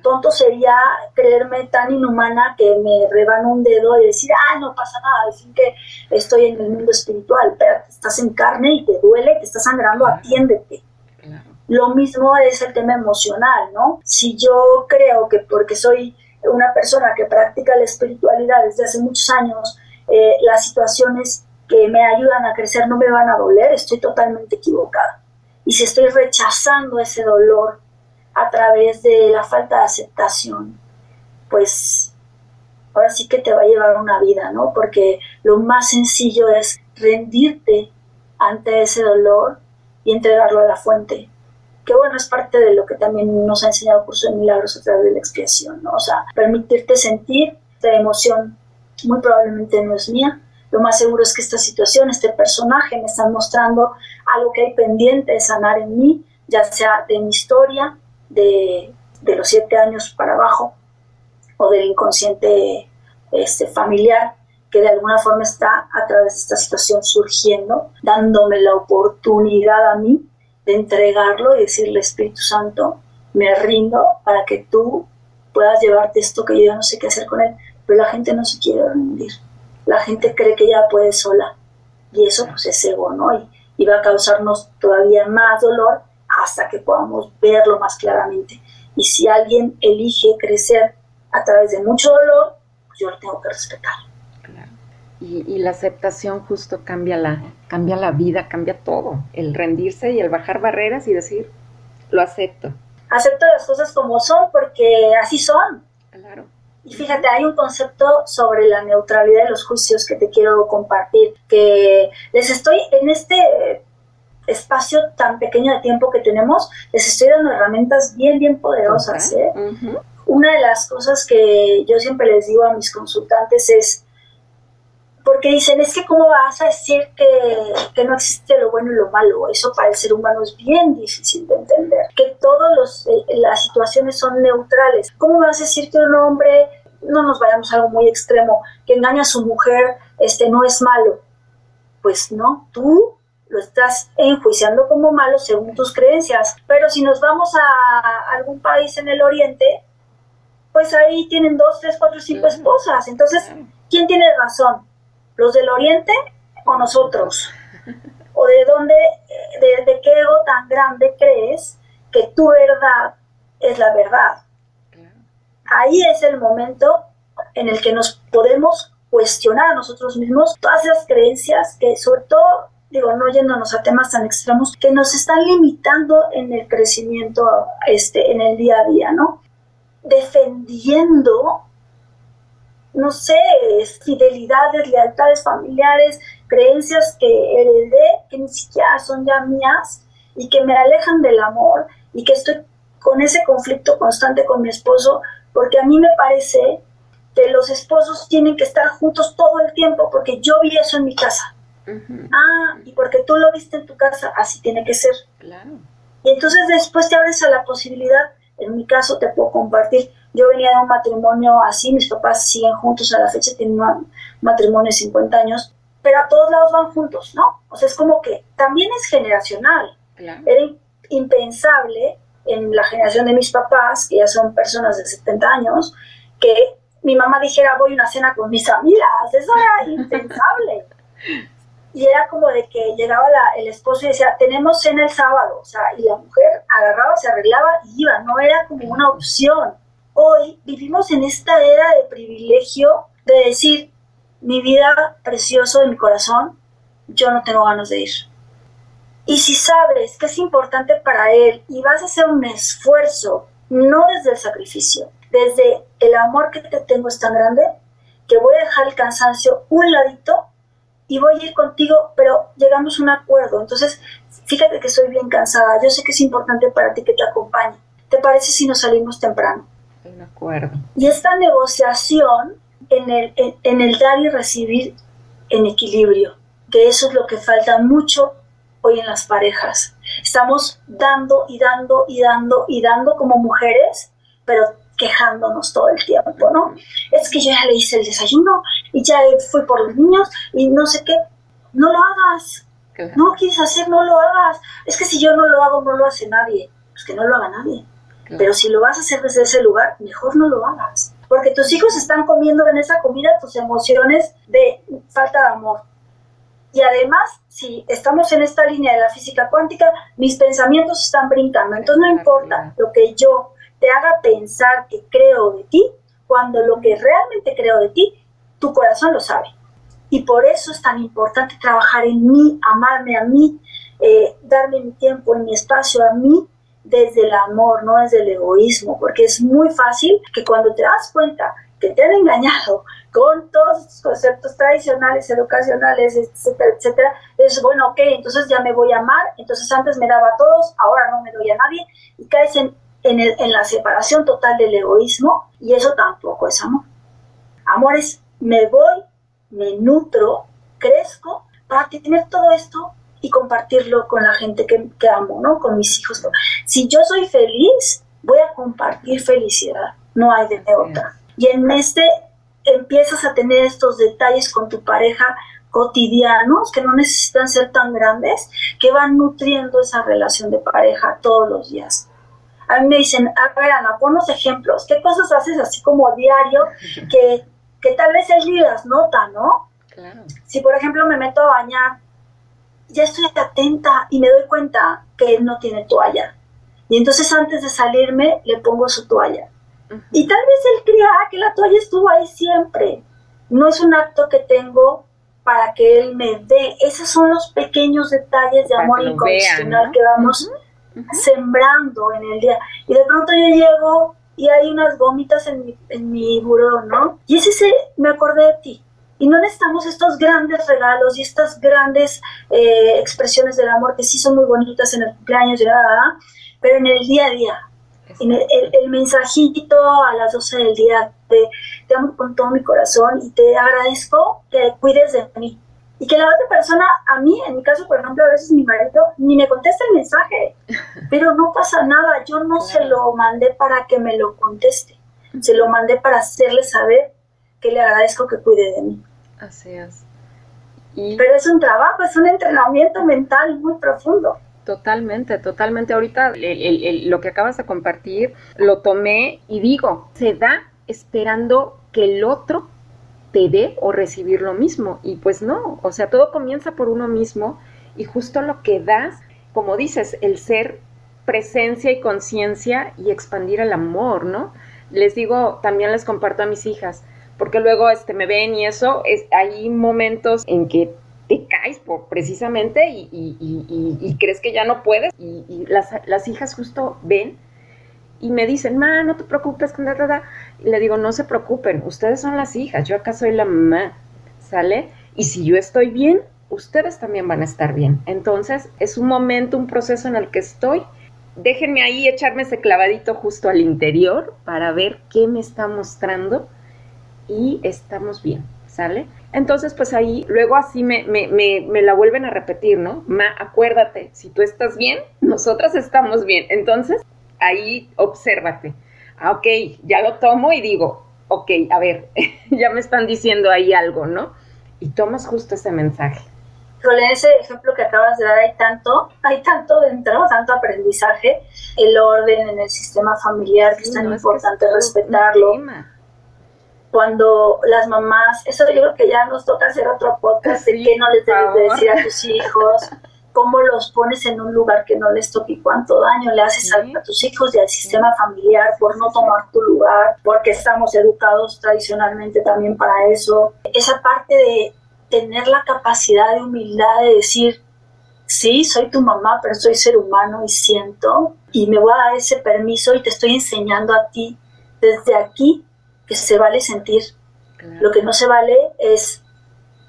tonto sería creerme tan inhumana que me rebano un dedo y decir, ah, no pasa nada, decir que estoy en el mundo espiritual, pero estás en carne y te duele, te está sangrando, atiéndete. Lo mismo es el tema emocional, ¿no? Si yo creo que porque soy una persona que practica la espiritualidad desde hace muchos años, eh, las situaciones que me ayudan a crecer no me van a doler, estoy totalmente equivocada. Y si estoy rechazando ese dolor a través de la falta de aceptación, pues ahora sí que te va a llevar una vida, ¿no? Porque lo más sencillo es rendirte ante ese dolor y entregarlo a la fuente. Que bueno, es parte de lo que también nos ha enseñado el curso de milagros a través de la expiación, ¿no? O sea, permitirte sentir esta emoción muy probablemente no es mía. Lo más seguro es que esta situación, este personaje me están mostrando algo que hay pendiente de sanar en mí, ya sea de mi historia, de, los siete años para abajo o del inconsciente este, familiar que de alguna forma está a través de esta situación surgiendo, dándome la oportunidad a mí de entregarlo y decirle Espíritu Santo, me rindo para que tú puedas llevarte esto que yo no sé qué hacer con él, pero la gente no se quiere rendir, la gente cree que ya puede sola y eso pues es ego, ¿no? Y, va a causarnos todavía más dolor hasta que podamos verlo más claramente. Y si alguien elige crecer a través de mucho dolor, pues yo lo tengo que respetar. Y, la aceptación justo cambia la, cambia la vida, cambia todo. El rendirse y el bajar barreras y decir, lo acepto. Acepto las cosas como son porque así son. Claro. Y fíjate, hay un concepto sobre la neutralidad de los juicios que te quiero compartir, que les estoy en este espacio tan pequeño de tiempo que tenemos, les estoy dando herramientas bien, bien poderosas. ¿eh? Una de las cosas que yo siempre les digo a mis consultantes es, porque dicen, es que cómo vas a decir que, que, no existe lo bueno y lo malo. Eso para el ser humano es bien difícil de entender. Que todas eh, las situaciones son neutrales. ¿Cómo vas a decir que un hombre no nos vayamos a algo muy extremo, que engaña a su mujer, este no es malo. Pues no, tú lo estás enjuiciando como malo según tus creencias. Pero si nos vamos a algún país en el oriente, pues ahí tienen dos, tres, cuatro, cinco esposas. Entonces, ¿quién tiene razón? ¿Los del oriente o nosotros? ¿O de dónde, de, de qué ego tan grande crees que tu verdad es la verdad? Ahí es el momento en el que nos podemos cuestionar a nosotros mismos todas esas creencias que sobre todo digo, no yéndonos a temas tan extremos, que nos están limitando en el crecimiento este, en el día a día, ¿no? Defendiendo, no sé, fidelidades, lealtades familiares, creencias que heredé, que ni siquiera son ya mías y que me alejan del amor y que estoy con ese conflicto constante con mi esposo, porque a mí me parece que los esposos tienen que estar juntos todo el tiempo, porque yo vi eso en mi casa. Ah, y porque tú lo viste en tu casa, así tiene que ser. Claro. Y entonces después te abres a la posibilidad, en mi caso te puedo compartir, yo venía de un matrimonio así, mis papás siguen juntos a la fecha, tienen un matrimonio de 50 años, pero a todos lados van juntos, ¿no? O sea, es como que también es generacional. Era impensable en la generación de mis papás, que ya son personas de 70 años, que mi mamá dijera voy a una cena con mis amigas. Eso era impensable. Y era como de que llegaba el esposo y decía, tenemos cena el sábado, o sea, y la mujer agarraba, se arreglaba y iba, no era como una opción. Hoy vivimos en esta era de privilegio de decir, mi vida precioso de mi corazón, yo no tengo ganas de ir. Y si sabes que es importante para él y vas a hacer un esfuerzo, no desde el sacrificio, desde el amor que te tengo es tan grande, que voy a dejar el cansancio un ladito y voy a ir contigo, pero llegamos a un acuerdo. Entonces, fíjate que estoy bien cansada, yo sé que es importante para ti que te acompañe. ¿Te parece si nos salimos temprano? De acuerdo. Y esta negociación en el, en, el dar y recibir en equilibrio, que eso es lo que falta mucho hoy en las parejas. Estamos dando y dando y dando y dando como mujeres, pero quejándonos todo el tiempo, ¿no? Es que yo ya le hice el desayuno y ya fui por los niños y no sé qué. No lo hagas. No quieres hacer, no lo hagas. Es que si yo no lo hago, no lo hace nadie. Pues que no lo haga nadie. Pero si lo vas a hacer desde ese lugar, mejor no lo hagas. Porque tus hijos están comiendo en esa comida tus emociones de falta de amor. Y además, si estamos en esta línea de la física cuántica, mis pensamientos están brincando. Entonces no importa lo que yo te haga pensar que creo de ti, cuando lo que realmente creo de ti, tu corazón lo sabe. Y por eso es tan importante trabajar en mí, amarme a mí, eh, darme mi tiempo, en mi espacio a mí, desde el amor, no desde el egoísmo, porque es muy fácil que cuando te das cuenta que te han engañado con todos estos conceptos tradicionales, educacionales, etcétera, etcétera, es bueno, ok, entonces ya me voy a amar, entonces antes me daba a todos, ahora no me doy a nadie, y caes en en, la separación total del egoísmo y eso tampoco es amor. Amor es me voy, me nutro, crezco para tener todo esto y compartirlo con la gente que, que amo, ¿no? Con mis hijos. Si yo soy feliz, voy a compartir felicidad, no hay de otra. Y en este empiezas a tener estos detalles con tu pareja cotidianos que no necesitan ser tan grandes, que van nutriendo esa relación de pareja todos los días a mí me dicen, a ver, Ana, ejemplos, ¿qué cosas haces así como diario que, que tal vez él ni las nota, ¿no? Claro. Si, por ejemplo, me meto a bañar, ya estoy atenta y me doy cuenta que él no tiene toalla. Y entonces antes de salirme le pongo su toalla. Y tal vez él crea que la toalla estuvo ahí siempre. No es un acto que tengo para que él me dé. Esos son los pequeños detalles de amor incondicional que vamos sembrando en el día. Y de pronto yo llego y hay unas gomitas en mi, en mi buró, ¿no? Y ese se, me acordé de ti. Y no necesitamos estos grandes regalos y estas grandes eh, expresiones del amor que sí son muy bonitas en el cumpleaños, pero en el día a día. En el, el, mensajito a las 12 del día, te, te amo con todo mi corazón y te agradezco que cuides de mí y que la otra persona, a mí, en mi caso, por ejemplo, a veces mi marido ni me contesta el mensaje, pero no pasa nada, yo no se lo mandé para que me lo conteste. se lo mandé para hacerle saber que le agradezco que cuide de mí. Así es. Pero es un trabajo, es un entrenamiento mental muy profundo. Totalmente, totalmente. Ahorita lo que acabas de compartir lo tomé y digo, se da esperando que el otro te dé o recibir lo mismo. Y pues no, o sea, todo comienza por uno mismo y justo lo que das, como dices, el ser presencia y conciencia y expandir el amor, ¿no? Les digo, también les comparto a mis hijas, porque luego este, me ven y eso, es, hay momentos en que te caes por, precisamente y, crees que ya no puedes y, las, las, hijas justo ven y me dicen, ma, no te preocupes, y le digo, no se preocupen, ustedes son las hijas, yo acá soy la mamá, ¿sale? Y si yo estoy bien, ustedes también van a estar bien. Entonces, es un momento, un proceso en el que estoy. Déjenme ahí echarme ese clavadito justo al interior para ver qué me está mostrando y estamos bien, ¿sale? Entonces, pues ahí, luego así me, me, me, la vuelven a repetir, ¿no? Ma, acuérdate, si tú estás bien, nosotras estamos bien. Entonces, ahí obsérvate. Ah, ok, ya lo tomo y digo, ok, a ver, ya me están diciendo ahí algo, ¿no? Y tomas justo ese mensaje. Con ese ejemplo que acabas de dar hay tanto, hay tanto dentro, tanto aprendizaje, el orden en el sistema familiar que es tan importante respetarlo cuando las mamás, eso yo creo que ya nos toca hacer otro podcast de qué no les debes decir a tus hijos, cómo los pones en un lugar que no les toque y cuánto daño le haces a, tus hijos y al sistema familiar por no tomar tu lugar, porque estamos educados tradicionalmente también para eso. Esa parte de tener la capacidad de humildad de decir, sí, soy tu mamá, pero soy ser humano y siento, y me voy a dar ese permiso y te estoy enseñando a ti desde aquí que se vale sentir. Lo que no se vale es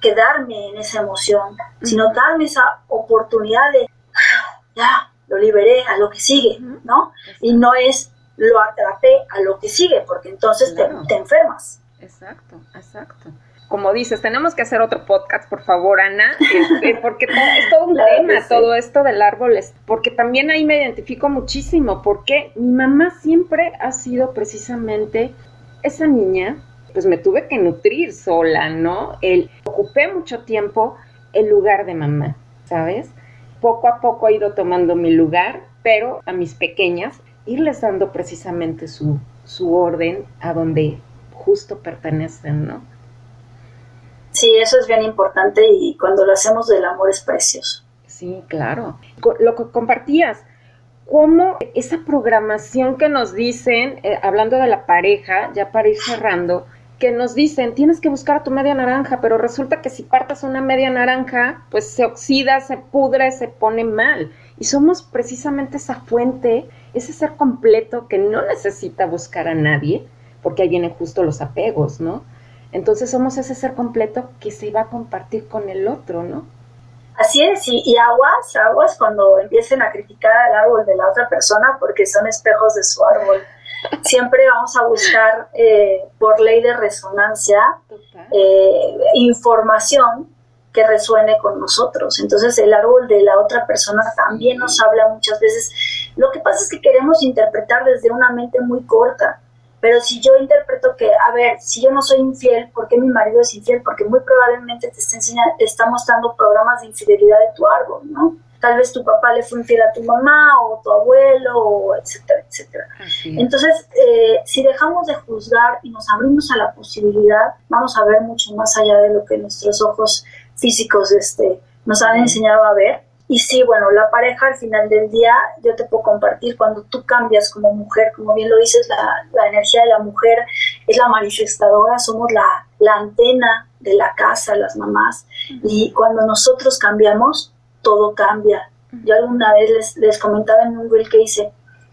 quedarme en esa emoción, sino darme esa oportunidad de, ah, ya, lo liberé a lo que sigue, ¿no? Y no es lo atrapé a lo que sigue, porque entonces te, te, enfermas. Exacto, exacto. Como dices, tenemos que hacer otro podcast, por favor, Ana, este, porque es todo un tema, todo esto del árbol, porque también ahí me identifico muchísimo, porque mi mamá siempre ha sido precisamente esa niña, pues me tuve que nutrir sola, ¿no? El, ocupé mucho tiempo el lugar de mamá, ¿sabes? Poco a poco he ido tomando mi lugar, pero a mis pequeñas irles dando precisamente su, su orden a donde justo pertenecen, ¿no? Sí, eso es bien importante y cuando lo hacemos del amor es precioso. Sí, claro. Lo que compartías, cómo esa programación que nos dicen, eh, hablando de la pareja, ya para ir cerrando, que nos dicen, tienes que buscar a tu media naranja, pero resulta que si partas una media naranja, pues se oxida, se pudre, se pone mal. Y somos precisamente esa fuente, ese ser completo que no necesita buscar a nadie, porque ahí vienen justo los apegos, ¿no? Entonces somos ese ser completo que se va a compartir con el otro, ¿no? Así es, y, aguas, aguas cuando empiecen a criticar al árbol de la otra persona porque son espejos de su árbol. Siempre vamos a buscar eh, por ley de resonancia eh, información que resuene con nosotros. Entonces el árbol de la otra persona también nos habla muchas veces. Lo que pasa es que queremos interpretar desde una mente muy corta. Pero si yo interpreto que, a ver, si yo no soy infiel, ¿por qué mi marido es infiel? Porque muy probablemente te está, enseñando, te está mostrando programas de infidelidad de tu árbol, ¿no? Tal vez tu papá le fue infiel a tu mamá o tu abuelo, o etcétera, etcétera. Entonces, eh, si dejamos de juzgar y nos abrimos a la posibilidad, vamos a ver mucho más allá de lo que nuestros ojos físicos este, nos han enseñado a ver y sí, bueno, la pareja al final del día, yo te puedo compartir, cuando tú cambias como mujer, como bien lo dices, la, energía de la mujer es la manifestadora, somos la, la antena de la casa, las mamás, y cuando nosotros cambiamos, todo cambia. Yo alguna vez les, les comentaba en un reel que dice,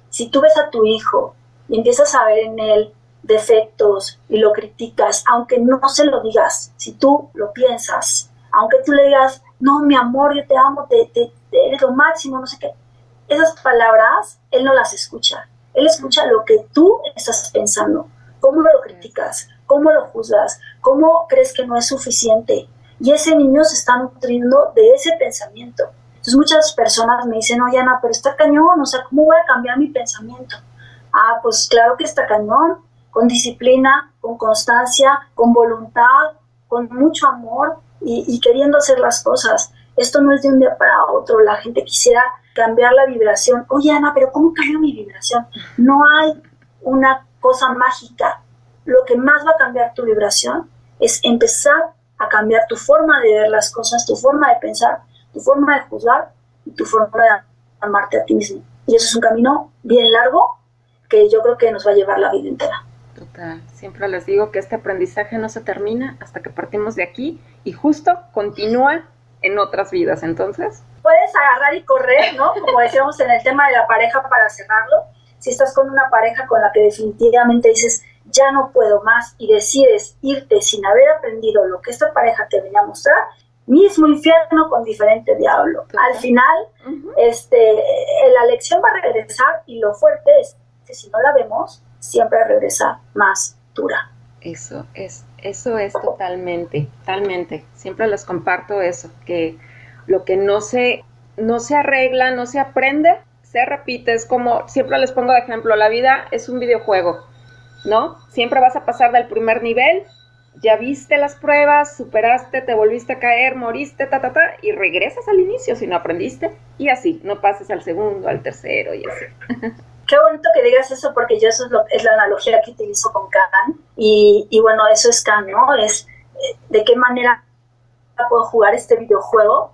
si tú ves a tu hijo y empiezas a ver en él defectos y lo criticas, aunque no se lo digas, si tú lo piensas, aunque tú le digas, no, mi amor, yo te amo, te, te, eres lo máximo, no sé qué. Esas palabras, él no las escucha. Él escucha lo que tú estás pensando, cómo lo criticas, cómo lo juzgas, cómo crees que no es suficiente. Y ese niño se está nutriendo de ese pensamiento. Entonces muchas personas me dicen, oye Ana, pero está cañón, o sea, ¿cómo voy a cambiar mi pensamiento? Ah, pues claro que está cañón, con disciplina, con constancia, con voluntad, con mucho amor y, queriendo hacer las cosas. Esto no es de un día para otro. La gente quisiera cambiar la vibración. Oye, Ana, pero ¿cómo cambio mi vibración? No hay una cosa mágica. Lo que más va a cambiar tu vibración es empezar a cambiar tu forma de ver las cosas, tu forma de pensar, tu forma de juzgar y tu forma de amarte a ti mismo. Y eso es un camino bien largo que yo creo que nos va a llevar la vida entera. Siempre les digo que este aprendizaje no se termina hasta que partimos de aquí y justo continúa en otras vidas, entonces. Puedes agarrar y correr, ¿no? Como decíamos en el tema de la pareja para cerrarlo. Si estás con una pareja con la que definitivamente dices, ya no puedo más y decides irte sin haber aprendido lo que esta pareja te venía a mostrar, mismo infierno con diferente diablo. Al final, este, la lección va a regresar y lo fuerte es que si no la vemos, siempre regresa más dura. Eso es, eso es totalmente, totalmente. Siempre les comparto eso, que lo que no se, no se arregla, no se aprende, se repite. Es como, siempre les pongo de ejemplo, la vida es un videojuego, ¿no? Siempre vas a pasar del primer nivel ya viste las pruebas, superaste, te volviste a caer, moriste, ta, ta, ta, y regresas al inicio si no aprendiste, y así, no pases al segundo, al tercero y así. Qué bonito que digas eso porque yo eso es, lo, es la analogía que utilizo con Khan, y, bueno, eso es Khan, ¿no? Es eh, de qué manera puedo jugar este videojuego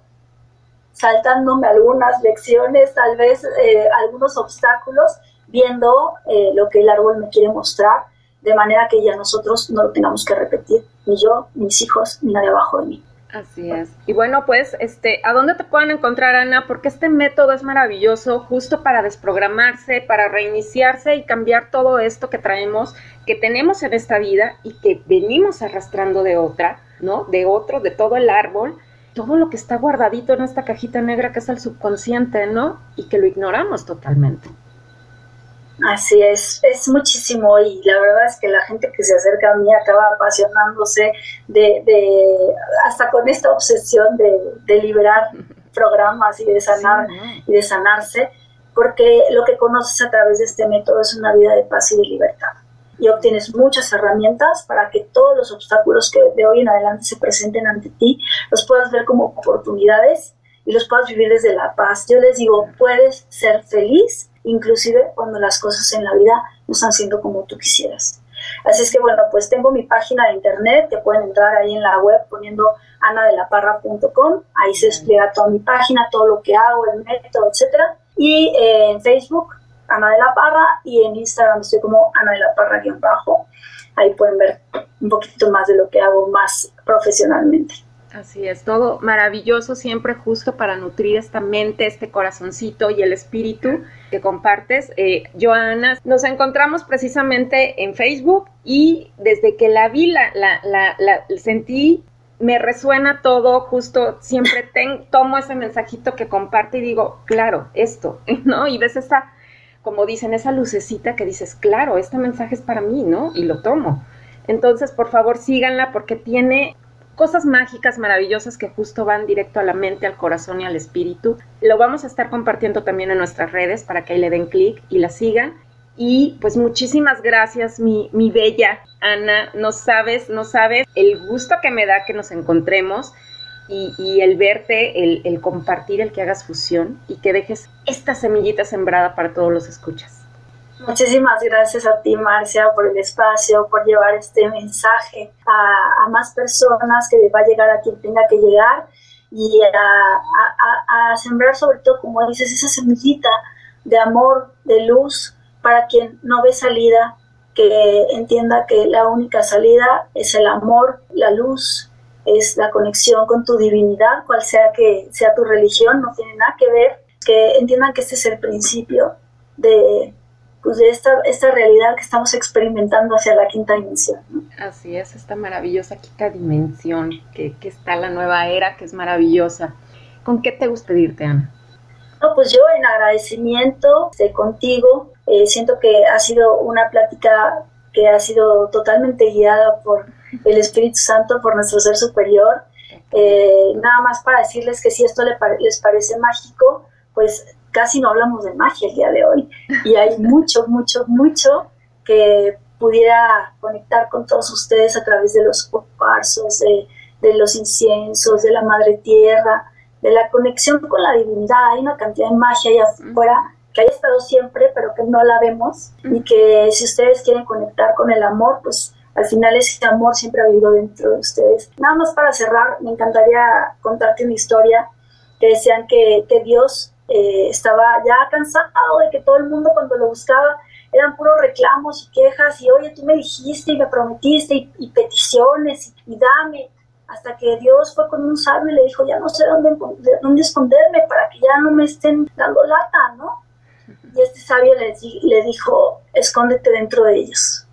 saltándome algunas lecciones, tal vez eh, algunos obstáculos, viendo eh, lo que el árbol me quiere mostrar de manera que ya nosotros no lo tengamos que repetir, ni yo, ni mis hijos, ni nadie abajo de mí. Así es. Y bueno, pues, este, ¿a dónde te pueden encontrar, Ana? Porque este método es maravilloso justo para desprogramarse, para reiniciarse y cambiar todo esto que traemos, que tenemos en esta vida y que venimos arrastrando de otra, ¿no? De otro, de todo el árbol, todo lo que está guardadito en esta cajita negra que es el subconsciente, ¿no? Y que lo ignoramos totalmente. Así es, es muchísimo y la verdad es que la gente que se acerca a mí acaba apasionándose de, de hasta con esta obsesión de, liberar programas y de sanar y de sanarse, porque lo que conoces a través de este método es una vida de paz y de libertad. Y obtienes muchas herramientas para que todos los obstáculos que de hoy en adelante se presenten ante ti los puedas ver como oportunidades y los puedas vivir desde la paz. Yo les digo, puedes ser feliz inclusive cuando las cosas en la vida no están siendo como tú quisieras. Así es que bueno, pues tengo mi página de internet, que pueden entrar ahí en la web poniendo anadelaparra.com, ahí se despliega toda mi página, todo lo que hago, el método, etcétera. Y eh, en Facebook, Ana de la Parra, y en Instagram estoy como Ana de la Parra-bajo. Ahí pueden ver un poquito más de lo que hago más profesionalmente. Así es, todo maravilloso, siempre justo para nutrir esta mente, este corazoncito y el espíritu que compartes. Eh, Joana, nos encontramos precisamente en Facebook y desde que la vi, la, la, sentí, me resuena todo, justo siempre tomo ese mensajito que comparte y digo, claro, esto, ¿no? Y ves esa, como dicen, esa lucecita que dices, claro, este mensaje es para mí, ¿no? Y lo tomo. Entonces, por favor, síganla porque tiene cosas mágicas, maravillosas que justo van directo a la mente, al corazón y al espíritu. Lo vamos a estar compartiendo también en nuestras redes para que ahí le den clic y la sigan. Y pues muchísimas gracias, mi, bella Ana. No sabes, no sabes el gusto que me da que nos encontremos y, y el verte, el, el compartir, el que hagas fusión y que dejes esta semillita sembrada para todos los escuchas. Muchísimas gracias a ti, Marcia, por el espacio, por llevar este mensaje a, más personas que va a llegar a quien tenga que llegar y a, a, sembrar sobre todo, como dices, esa semillita de amor, de luz, para quien no ve salida, que entienda que la única salida es el amor, la luz, es la conexión con tu divinidad, cual sea que sea tu religión, no tiene nada que ver, que entiendan que este es el principio de pues, de esta, esta realidad que estamos experimentando hacia la quinta dimensión. Así es, esta maravillosa quinta dimensión que, que está la nueva era, que es maravillosa. ¿Con qué te gusta pedirte, Ana? No, pues yo en agradecimiento de contigo, eh, siento que ha sido una plática que ha sido totalmente guiada por el Espíritu Santo, por nuestro ser superior. Eh, nada más para decirles que si esto les parece mágico, pues casi no hablamos de magia el día de hoy y hay mucho, mucho, mucho que pudiera conectar con todos ustedes a través de los cuarzos, de, de los inciensos, de la madre tierra, de la conexión con la divinidad. Hay una cantidad de magia allá afuera que ha estado siempre, pero que no la vemos. Y que si ustedes quieren conectar con el amor, pues al final ese amor siempre ha vivido dentro de ustedes. Nada más para cerrar, me encantaría contarte una historia que decían que, que Dios eh, estaba ya cansado de que todo el mundo cuando lo buscaba eran puros reclamos y quejas y oye, tú me dijiste y me prometiste y, peticiones y, dame, hasta que Dios fue con un sabio y le dijo, ya no sé dónde, dónde esconderme para que ya no me estén dando lata, ¿no? Y este sabio le, le dijo, escóndete dentro de ellos.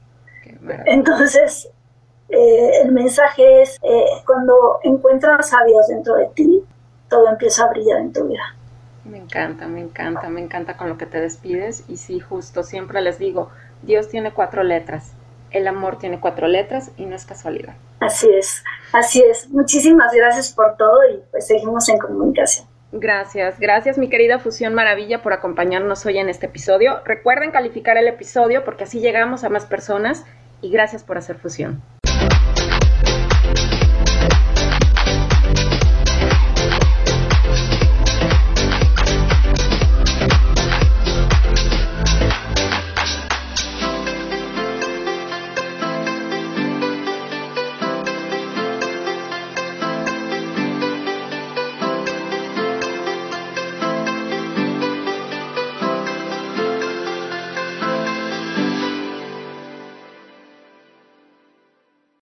Entonces, eh, el mensaje es, eh, cuando encuentras a Dios dentro de ti, todo empieza a brillar en tu vida. Me encanta, me encanta, me encanta con lo que te despides. Y sí, justo siempre les digo, Dios tiene cuatro letras, el amor tiene cuatro letras y no es casualidad. Así es, así es. Muchísimas gracias por todo y pues seguimos en comunicación. Gracias, gracias mi querida Fusión Maravilla por acompañarnos hoy en este episodio. Recuerden calificar el episodio porque así llegamos a más personas y gracias por hacer fusión.